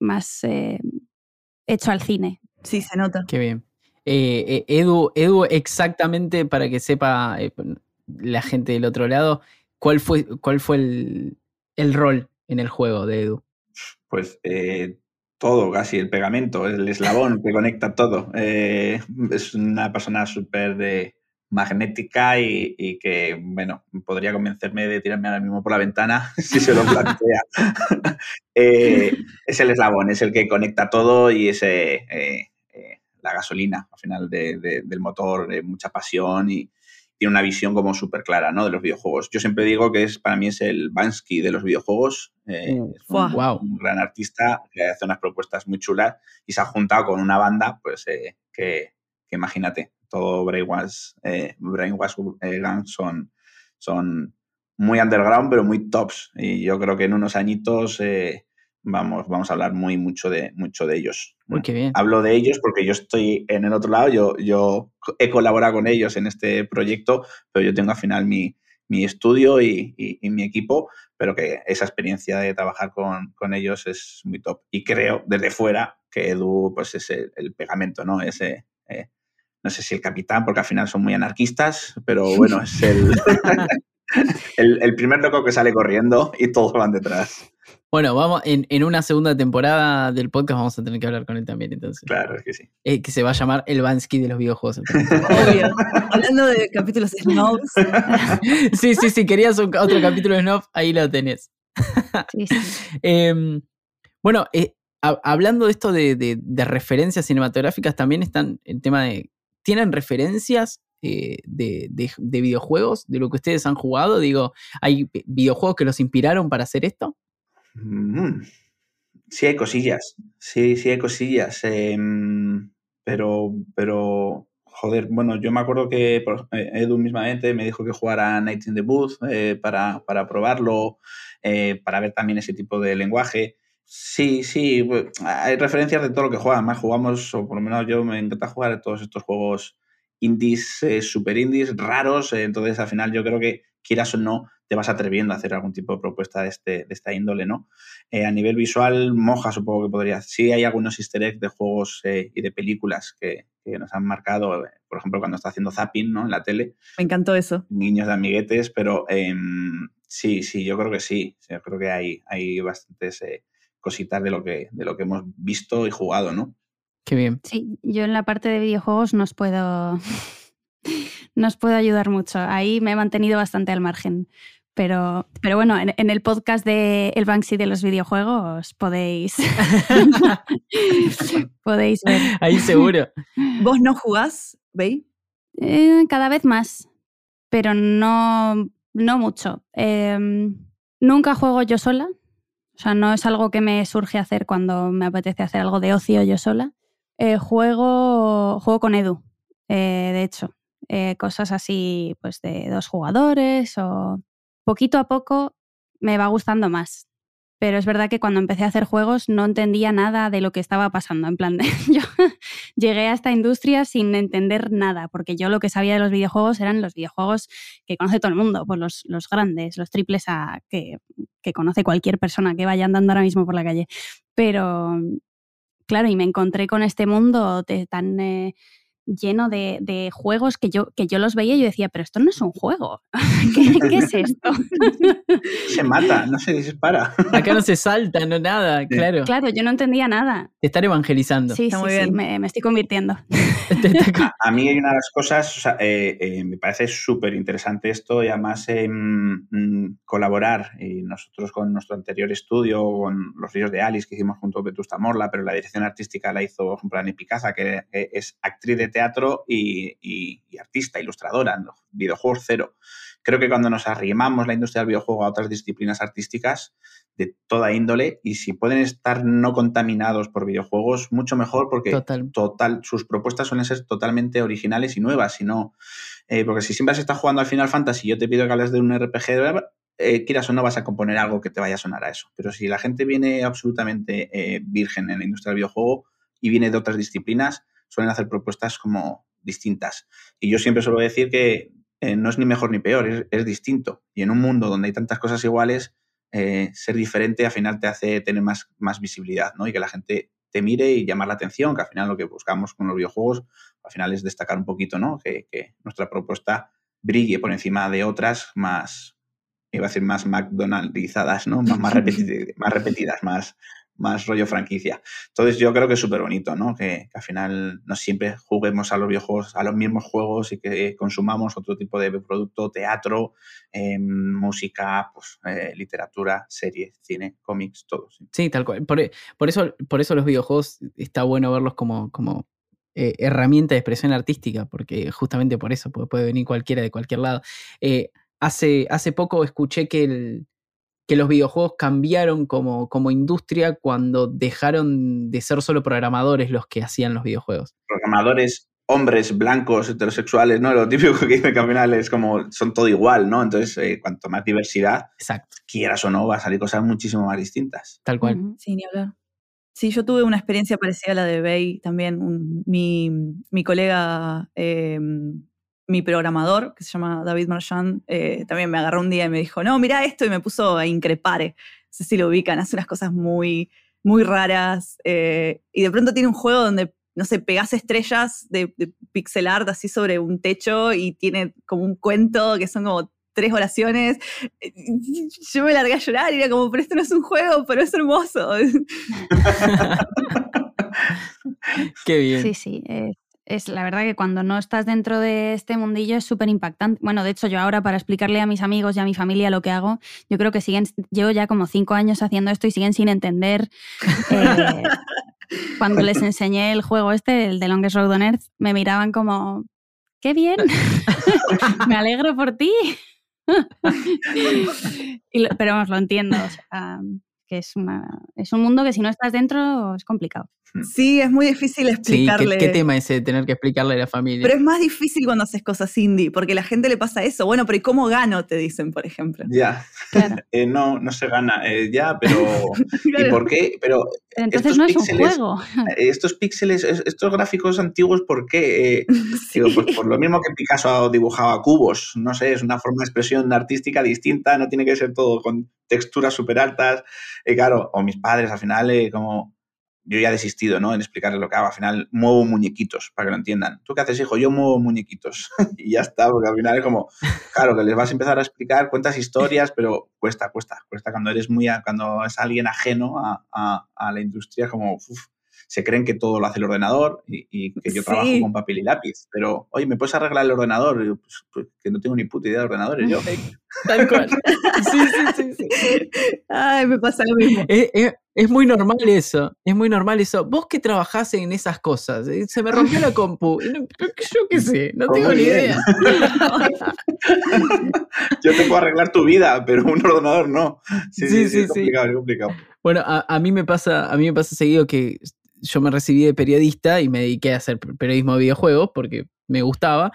más eh, hecho al cine.
Sí, se nota.
Qué bien. Edu, Edu, exactamente para que sepa eh, la gente del otro lado, ¿cuál fue, cuál fue el, el rol en el juego de Edu?
Pues eh, todo, casi el pegamento, el eslabón que conecta todo. Eh, es una persona súper magnética y, y, que, bueno, podría convencerme de tirarme ahora mismo por la ventana si se lo plantea. eh, es el eslabón, es el que conecta todo y es eh, la gasolina al final de, del motor, mucha pasión y tiene una visión como súper clara ¿no? de los videojuegos. Yo siempre digo que es para mí es el Bansky de los videojuegos. Eh,
Uh,
es un,
wow.
un, gran artista que hace unas propuestas muy chulas y se ha juntado con una banda pues eh, que, que, imagínate, todo Brainwash, eh, Brainwash Gang son, son muy underground pero muy tops y yo creo que en unos añitos eh, vamos, vamos a hablar muy mucho de, mucho de ellos.
Uy, qué bien.
Hablo de ellos porque yo estoy en el otro lado, yo, yo he colaborado con ellos en este proyecto, pero yo tengo al final mi, mi estudio y, y, y, mi equipo, pero que esa experiencia de trabajar con, con, ellos es muy top. Y creo desde fuera que Edu pues es el, el pegamento, ¿no? Ese, eh, no sé si el capitán, porque al final son muy anarquistas, pero bueno, es el, el, el primer loco que sale corriendo y todos van detrás.
Bueno, vamos, en, en, una segunda temporada del podcast vamos a tener que hablar con él también, entonces.
Claro, es que sí.
Eh, que se va a llamar el Bansky de los videojuegos.
Obvio. Hablando de capítulos snobs.
sí, sí, sí, querías un, otro capítulo de snob, ahí lo tenés.
Sí, sí.
eh, bueno, eh, a, hablando de esto de, de, de, referencias cinematográficas, también están el tema de. ¿Tienen referencias eh, de, de, de, videojuegos, de lo que ustedes han jugado? Digo, ¿hay videojuegos que los inspiraron para hacer esto?
Mm. Sí, hay cosillas. Sí, sí, hay cosillas. Eh, pero, pero, joder, bueno, yo me acuerdo que Edu mismamente me dijo que jugara Night in the Booth eh, para, para, probarlo, eh, para ver también ese tipo de lenguaje. Sí, sí, hay referencias de todo lo que juegan. Más jugamos, o por lo menos yo me encanta jugar todos estos juegos indies, eh, super indies, raros. Eh, entonces, al final, yo creo que quieras o no, te vas atreviendo a hacer algún tipo de propuesta de, este, de esta índole, ¿no? Eh, a nivel visual, Moja supongo que podría. Sí, hay algunos easter eggs de juegos eh, y de películas que, que, nos han marcado, por ejemplo, cuando está haciendo zapping, ¿no? En la tele.
Me encantó eso.
Niños de amiguetes, pero em, sí, sí, yo creo que sí. Yo creo que hay, hay bastantes cositas de lo, que, de lo que hemos visto y jugado, ¿no?
Qué bien.
Sí, yo en la parte de videojuegos nos puedo, nos puedo ayudar mucho. Ahí me he mantenido bastante al margen. Pero, pero bueno, en, en, el podcast de El Banksy de los videojuegos podéis, podéis ver.
Ahí seguro.
¿Vos no jugás, Bey?
Eh, cada vez más, pero no, no mucho. Eh, Nunca juego yo sola. O sea, no es algo que me surge hacer cuando me apetece hacer algo de ocio yo sola. Eh, juego, juego con Edu, eh, de hecho. Eh, cosas así, pues de dos jugadores o poquito a poco me va gustando más. Pero es verdad que cuando empecé a hacer juegos no entendía nada de lo que estaba pasando. En plan, yo llegué a esta industria sin entender nada, porque yo lo que sabía de los videojuegos eran los videojuegos que conoce todo el mundo, pues los, los grandes, los triples A que, que, conoce cualquier persona que vaya andando ahora mismo por la calle. Pero, claro, y me encontré con este mundo de, tan... Eh, lleno de, de, juegos que yo, que yo los veía y yo decía, pero esto no es un juego. ¿Qué, ¿Qué, es esto?
se mata, no se dispara.
Acá no se salta, no nada, claro.
Claro, yo no entendía nada.
Te están evangelizando.
Sí, Está sí, muy bien. sí me, me, estoy convirtiendo.
a, a, mí hay una de las cosas, o sea, eh, eh, me parece súper interesante esto y además eh, mm, colaborar. Y nosotros con nuestro anterior estudio, con los ríos de Alice que hicimos junto a Vetusta Morla, pero la dirección artística la hizo, por ejemplo, Ani Picaza, que es actriz de teatro y, y, y artista, ilustradora, videojuegos cero. Creo que cuando nos arrimamos la industria del videojuego a otras disciplinas artísticas de toda índole y si pueden estar no contaminados por videojuegos, mucho mejor porque
total,
total sus propuestas suelen ser totalmente originales y nuevas, sino, eh, porque si siempre se está jugando al Final Fantasy y yo te pido que hables de un RPG, eh, quieras o no vas a componer algo que te vaya a sonar a eso. Pero si la gente viene absolutamente eh, virgen en la industria del videojuego y viene de otras disciplinas, suelen hacer propuestas como distintas. Y yo siempre suelo decir que eh, no es ni mejor ni peor, es, es, distinto. Y en un mundo donde hay tantas cosas iguales, eh, ser diferente al final te hace tener más, más visibilidad, ¿no? Y que la gente te mire y llamar la atención, que al final lo que buscamos con los videojuegos, al final es destacar un poquito, ¿no? Que, que nuestra propuesta brille por encima de otras más, iba a decir más McDonaldizadas, ¿no? Más, más, repetidas, más repetidas, más, más rollo franquicia. Entonces yo creo que es súper bonito, ¿no? Que, que, al final no siempre juguemos a los videojuegos, a los mismos juegos y que consumamos otro tipo de producto, teatro, eh, música, pues, eh, literatura, series, cine, cómics, todo.
Sí, tal cual. Por, eso, por eso los videojuegos está bueno verlos como, como eh, herramienta de expresión artística, porque justamente por eso puede, puede venir cualquiera de cualquier lado. Eh, hace, hace poco escuché que el que los videojuegos cambiaron como, como industria cuando dejaron de ser solo programadores los que hacían los videojuegos.
Programadores, hombres, blancos, heterosexuales, ¿no? Lo típico que dice que al final es como son todo igual, ¿no? Entonces, eh, cuanto más diversidad,
Exacto.
quieras o no, va a salir cosas muchísimo más distintas.
Tal cual.
Sí, ni hablar. Sí, yo tuve una experiencia parecida a la de Bay también. Un, mi, mi, colega eh, mi programador, que se llama David Marchand, eh, también me agarró un día y me dijo, no, mira esto, y me puso a increpar. No sé si lo ubican, hace unas cosas muy, muy raras. Eh, y de pronto tiene un juego donde, no sé, pegas estrellas de, de, pixel art así sobre un techo y tiene como un cuento que son como tres oraciones. Yo me largué a llorar y era como, pero esto no es un juego, pero es hermoso.
Qué bien.
Sí, sí. Eh, es la verdad que cuando no estás dentro de este mundillo es súper impactante. Bueno, de hecho, yo ahora para explicarle a mis amigos y a mi familia lo que hago, yo creo que siguen, llevo ya como cinco años haciendo esto y siguen sin entender. Eh, cuando les enseñé el juego este, el de Longest Road on Earth, me miraban como, qué bien, me alegro por ti. y lo, pero vamos, lo entiendo. O sea, que es, una, es un mundo que si no estás dentro es complicado.
Sí, es muy difícil explicarle.
Sí, ¿qué, ¿qué, tema ese tener que explicarle a la familia?
Pero es más difícil cuando haces cosas indie, porque a la gente le pasa eso. Bueno, pero ¿y cómo gano? Te dicen, por ejemplo.
Ya. Claro. eh, no, no se gana. Eh, ya, pero. claro. ¿Y por qué? Pero.
pero entonces no es un juego.
Estos píxeles, estos gráficos antiguos, ¿por qué? Eh, sí. digo, pues por lo mismo que Picasso dibujaba cubos. No sé, es una forma de expresión artística distinta, no tiene que ser todo con texturas súper altas. Eh, claro, o mis padres al final, eh, como yo ya he desistido, ¿no? En explicarles lo que hago. Al final muevo muñequitos, para que lo entiendan. ¿Tú qué haces, hijo? Yo muevo muñequitos. y ya está, porque al final es como, claro, que les vas a empezar a explicar, cuentas historias, pero cuesta, cuesta, cuesta cuando eres muy, cuando es alguien ajeno a, a, a la industria, como, uf, se creen que todo lo hace el ordenador y, y que yo sí. trabajo con papel y lápiz. Pero, oye, ¿me puedes arreglar el ordenador? Y yo, pues, pues, que no tengo ni puta idea de ordenadores. Yo.
Tal cual. Sí, sí, sí, sí.
Ay, me pasa lo mismo.
Es, muy normal eso, es muy normal eso. Vos que trabajás en esas cosas, eh, se me rompió la compu. Yo qué sé, no
Pues
tengo ni idea.
Yo te puedo arreglar tu vida, pero un ordenador no. Sí,
Sí,
sí, sí,
sí,
es
sí.
complicado, es complicado.
Bueno, a, a mí me pasa, a mí me pasa seguido que yo me recibí de periodista y me dediqué a hacer periodismo de videojuegos porque me gustaba.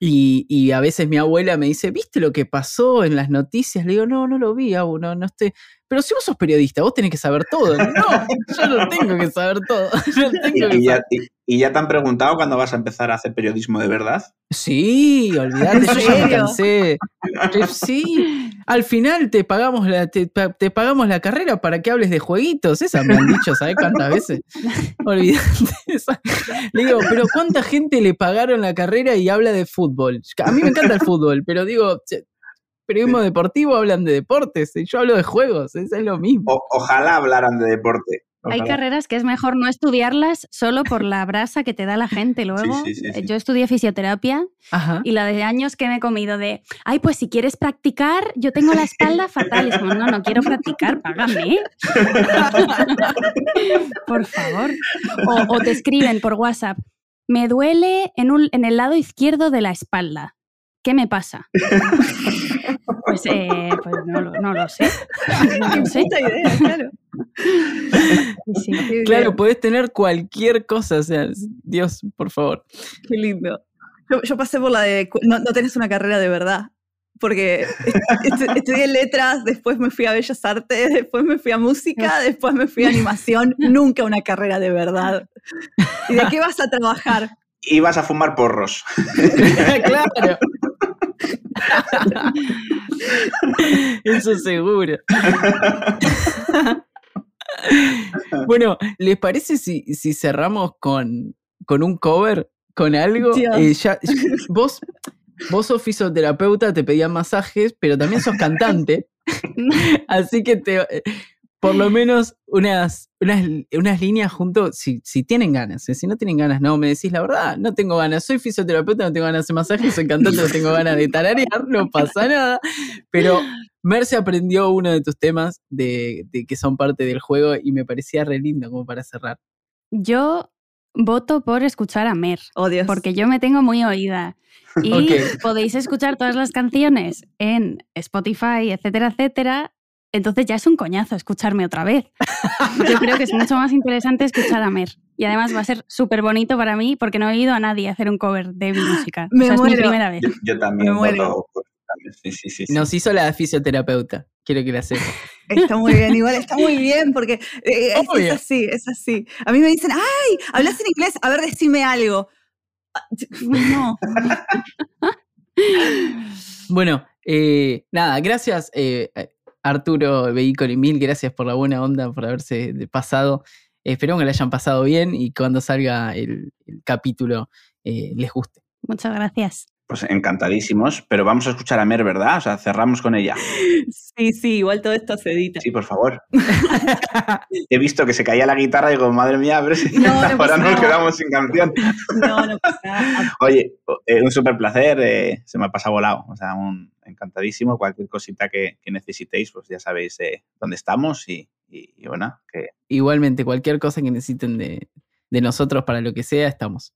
Y, y a veces mi abuela me dice, ¿viste lo que pasó en las noticias? Le digo, no, no lo vi, abu, no, no estoy. Pero si vos sos periodista, vos tenés que saber todo. No, yo no tengo que saber todo. Yo
¿Y,
tengo que
y ya,
saber-
y- y ya te han preguntado cuándo vas a empezar a hacer periodismo de verdad?
Sí, olvídate, yo ya me cansé. Sí, al final te pagamos la, te, pa- te pagamos la carrera para que hables de jueguitos. Esa me han dicho, ¿sabes cuántas veces? Olvídate. esa. Le digo, pero ¿cuánta gente le pagaron la carrera y habla de fútbol? A mí me encanta el fútbol, pero digo, periodismo deportivo hablan de deportes y yo hablo de juegos, es, es lo mismo.
O- ojalá hablaran de deporte.
Hay carreras que es mejor no estudiarlas solo por la brasa que te da la gente luego.
sí, sí, sí.
Eh, Yo estudié fisioterapia
Ajá.
y la de años que me he comido de, ay, pues si quieres practicar, yo tengo la espalda fatal. Y es como, no, no quiero practicar, págame. por favor. O, o te escriben por WhatsApp, me duele en, un- en el lado izquierdo de la espalda. ¿Qué me pasa? Pues, eh, pues no, lo- no lo sé. No
Qué
lo sé.
puta idea, claro.
Sí.
Claro,
bien,
podés tener cualquier cosa, o sea, Dios, por favor.
qué lindo. Yo, yo pasé por la de, no, no tenés una carrera de verdad. Porque estu- estudié letras, después me fui a Bellas Artes, después me fui a música, después me fui a animación. Nunca una carrera de verdad. ¿Y de qué vas a trabajar?
Y vas a fumar porros.
claro. Eso seguro. bueno, ¿les parece si, si cerramos con, con un cover? ¿Con algo? Eh, ya- vos, vos sos fisioterapeuta, te pedían masajes, pero también sos cantante. Así que te, por lo menos unas, unas, unas líneas juntos, si, si tienen ganas. eh, Si no tienen ganas, no, me decís la verdad, no tengo ganas. Soy fisioterapeuta, no tengo ganas de hacer masajes, soy cantante, no tengo ganas de tararear, no pasa nada. Pero Merce aprendió uno de tus temas de, de que son parte del juego y me parecía re lindo como para cerrar.
Yo voto por escuchar a Mer,
Oh, Dios.
porque yo me tengo muy oída. Y podéis escuchar todas las canciones en Spotify, etcétera, etcétera. Entonces ya es un coñazo escucharme otra vez. Yo creo que es mucho más interesante escuchar a Mer. Y además va a ser súper bonito para mí porque no he oído a nadie hacer un cover de mi música.
Me
o sea, es mi primera vez.
Yo, yo también
Me muero.
Sí, sí, sí.
Nos hizo la fisioterapeuta, quiero que la sepa.
Está muy bien, igual está muy bien, porque eh, es así, es así. A mí me dicen, ay, hablas en inglés, a ver, decime algo. Ah, No,
Bueno, eh, nada, gracias eh, Arturo Vehículo y mil gracias por la buena onda, por haberse pasado. Esperemos que le hayan pasado bien y cuando salga el, el capítulo eh, les guste.
Muchas gracias.
Pues encantadísimos, pero vamos a escuchar a Mer, ¿verdad? O sea, cerramos con ella.
sí, sí, igual todo esto se edita.
Sí, por favor. He visto que se caía la guitarra y digo, madre mía, a ver si
No, no
ahora nos quedamos sin canción.
No, no pasa nada.
Oye, eh, un súper placer, eh, se me ha pasado volado. O sea, un encantadísimo. Cualquier cosita que, que necesitéis, pues ya sabéis eh, dónde estamos y, y- y bueno, que
Igualmente, cualquier cosa que necesiten de, de nosotros para lo que sea, estamos.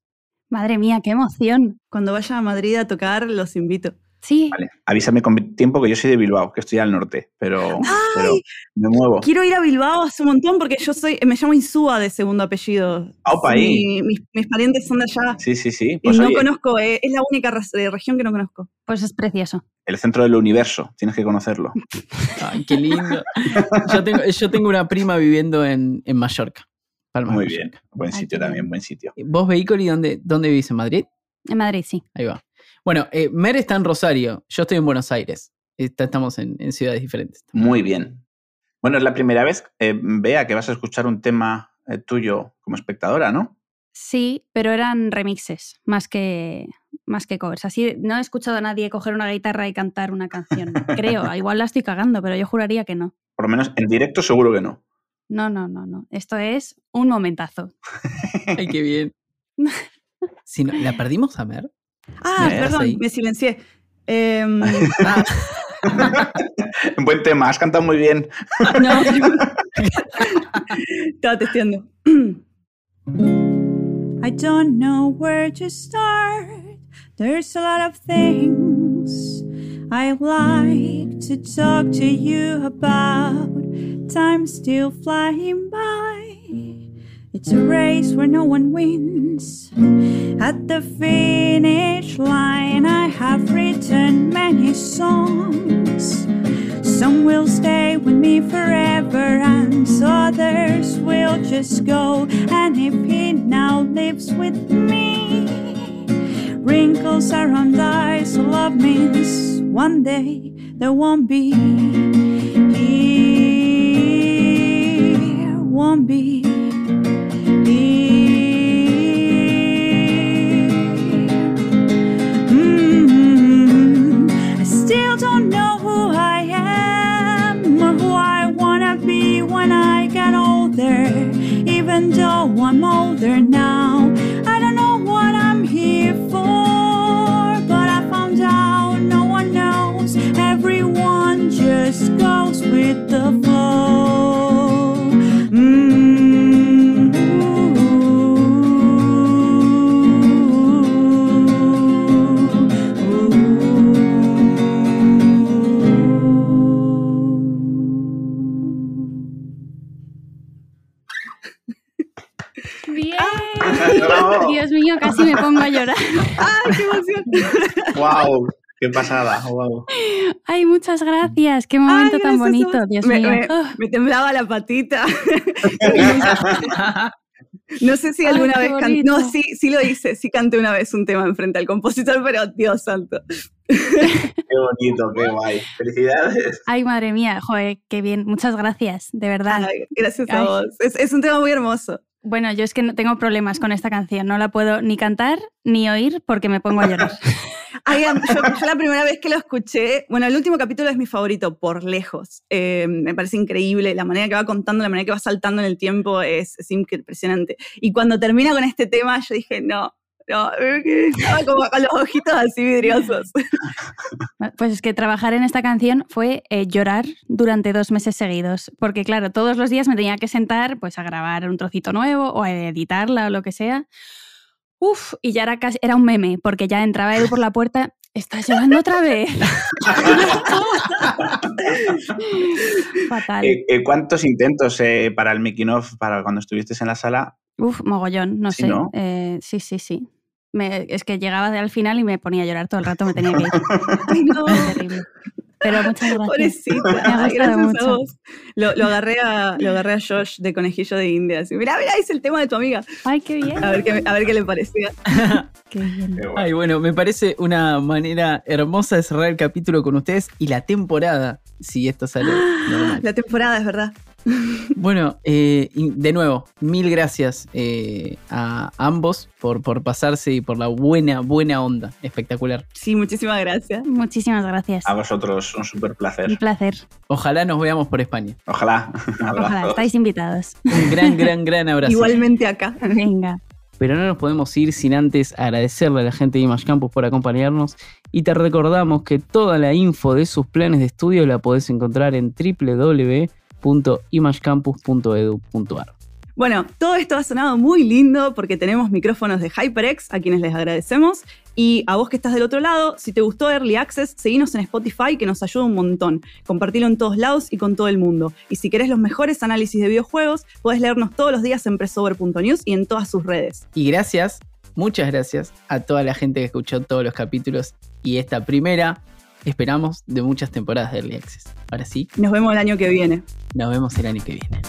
Madre mía, qué emoción.
Cuando vaya a Madrid a tocar, los invito.
Sí,
vale. Avísame con tiempo que yo soy de Bilbao, que estoy al norte, pero, pero me muevo.
Quiero ir a Bilbao hace un montón porque yo soy, me llamo Insúa de segundo apellido.
Aupa,
Sí,
ahí.
mis, mis parientes son de allá.
Sí, sí, sí.
Y
Pues
no
oye,
conozco, eh, es la única eh, región que no conozco.
pues es precioso.
el centro del universo, tienes que conocerlo.
Ay, qué lindo. Yo tengo, yo tengo una prima viviendo en, en Mallorca. Palma
Muy bien, buen sitio también,
bien.
buen sitio.
¿Vos, Vehículo, y dónde, dónde vivís? ¿En Madrid?
En Madrid, sí.
Ahí va. Bueno, eh, Mer está en Rosario, yo estoy en Buenos Aires. Está- estamos en, en ciudades diferentes.
Muy bien. Bueno, es la primera vez, eh, Bea, que vas a escuchar un tema eh, tuyo como espectadora, ¿no?
Sí, pero eran remixes, más que, más que covers. Así no he escuchado a nadie coger una guitarra y cantar una canción. Creo, igual la estoy cagando, pero yo juraría que no.
Por lo menos en directo seguro que no.
No, no, no, no. Esto es un momentazo.
Ay, qué bien. Si no, ¿La perdimos a Mer?
Ah,
¿Me
perdón,
ahí?
me silencié. Em,
Ah,
Buen tema, has cantado muy bien.
No. Estaba testeando. I don't know where to start. There's a lot of things I'd like to talk to you about. Time still flying by. It's a race where no one wins. At the finish line, I have written many songs. Some will stay with me forever, and others will just go. And if he now lives with me, wrinkles around eyes, so love means one day there won't be. Be. Mm, I still don't know who I am or who I wanna be when I get older. Even though I'm older now,
me pongo a llorar.
¡Ay, qué emoción!
¡Wow! ¡Qué pasada! ¡Wow!
Ay, muchas gracias. Qué momento
Ay,
tan
a
bonito. Dios
Me-
mío.
me- Me temblaba la patita. No sé si alguna vez canté. No, sí, sí lo hice. Sí canté una vez un tema enfrente al compositor, pero Dios santo.
¡Qué bonito! ¡Qué guay! ¡Felicidades!
Ay, madre mía, joder, qué bien. Muchas gracias, de verdad.
Ay, gracias a vos. Es, es un tema muy hermoso.
Bueno, yo es que no tengo problemas con esta canción. No la puedo ni cantar ni oír porque me pongo a llorar.
Ay, yo la primera vez que lo escuché, bueno, el último capítulo es mi favorito, por lejos. Eh, me parece increíble. La manera que va contando, la manera que va saltando en el tiempo es, es impresionante. Y cuando termina con este tema, yo dije, no, no, estaba como con los ojitos así vidriosos.
Pues es que trabajar en esta canción fue eh, llorar durante dos meses seguidos, porque claro, todos los días me tenía que sentar pues a grabar un trocito nuevo o a editarla o lo que sea. Uf, y ya era casi, era un meme, porque ya entraba Edu por la puerta, ¿estás llorando otra vez? Fatal.
Eh, eh, ¿Cuántos intentos eh, para el making of, para cuando estuviste en la sala?
Uf, mogollón, no
Sí,
sé.
¿no?
Eh, sí, sí, sí. Me- es que llegaba al final y me ponía a llorar todo el rato, me tenía que ir.
Ay, no.
Terrible. Pero muchas gracias.
Pobrecita,
Me ha
gracias a
mucho.
vos. Lo, lo agarré a, lo agarré a Josh de Conejillo de India. Así, mirá, mirá, hice el tema de tu amiga.
Ay, qué bien.
A ver qué, a ver qué le parecía.
Qué bien.
Ay, bueno, me parece una manera hermosa de cerrar el capítulo con ustedes y la temporada, si esto sale normal.
La temporada, es verdad.
Bueno, eh, de nuevo, mil gracias eh, a ambos por, por pasarse y por la buena, buena onda. Espectacular.
Sí, muchísimas gracias.
Muchísimas gracias.
A vosotros, un súper
Un
placer.
placer.
Ojalá nos veamos por España.
Ojalá.
Ojalá, estáis invitados.
Un gran, gran, gran abrazo.
Igualmente acá.
Venga.
Pero no nos podemos ir sin antes agradecerle a la gente de Image Campus por acompañarnos y te recordamos que toda la info de sus planes de estudio la podés encontrar en www.imagecampus.edu.ar.
Bueno, todo esto ha sonado muy lindo porque tenemos micrófonos de HyperX a quienes les agradecemos. Y a vos que estás del otro lado, si te gustó Early Access, seguinos en Spotify que nos ayuda un montón. Compartilo en todos lados y con todo el mundo. Y si querés los mejores análisis de videojuegos, podés leernos todos los días en pressover.news y en todas sus redes.
Y gracias, muchas gracias a toda la gente que escuchó todos los capítulos y esta primera, esperamos, de muchas temporadas de Early Access. Ahora sí,
Nos vemos el año que viene.
nos vemos el año que viene.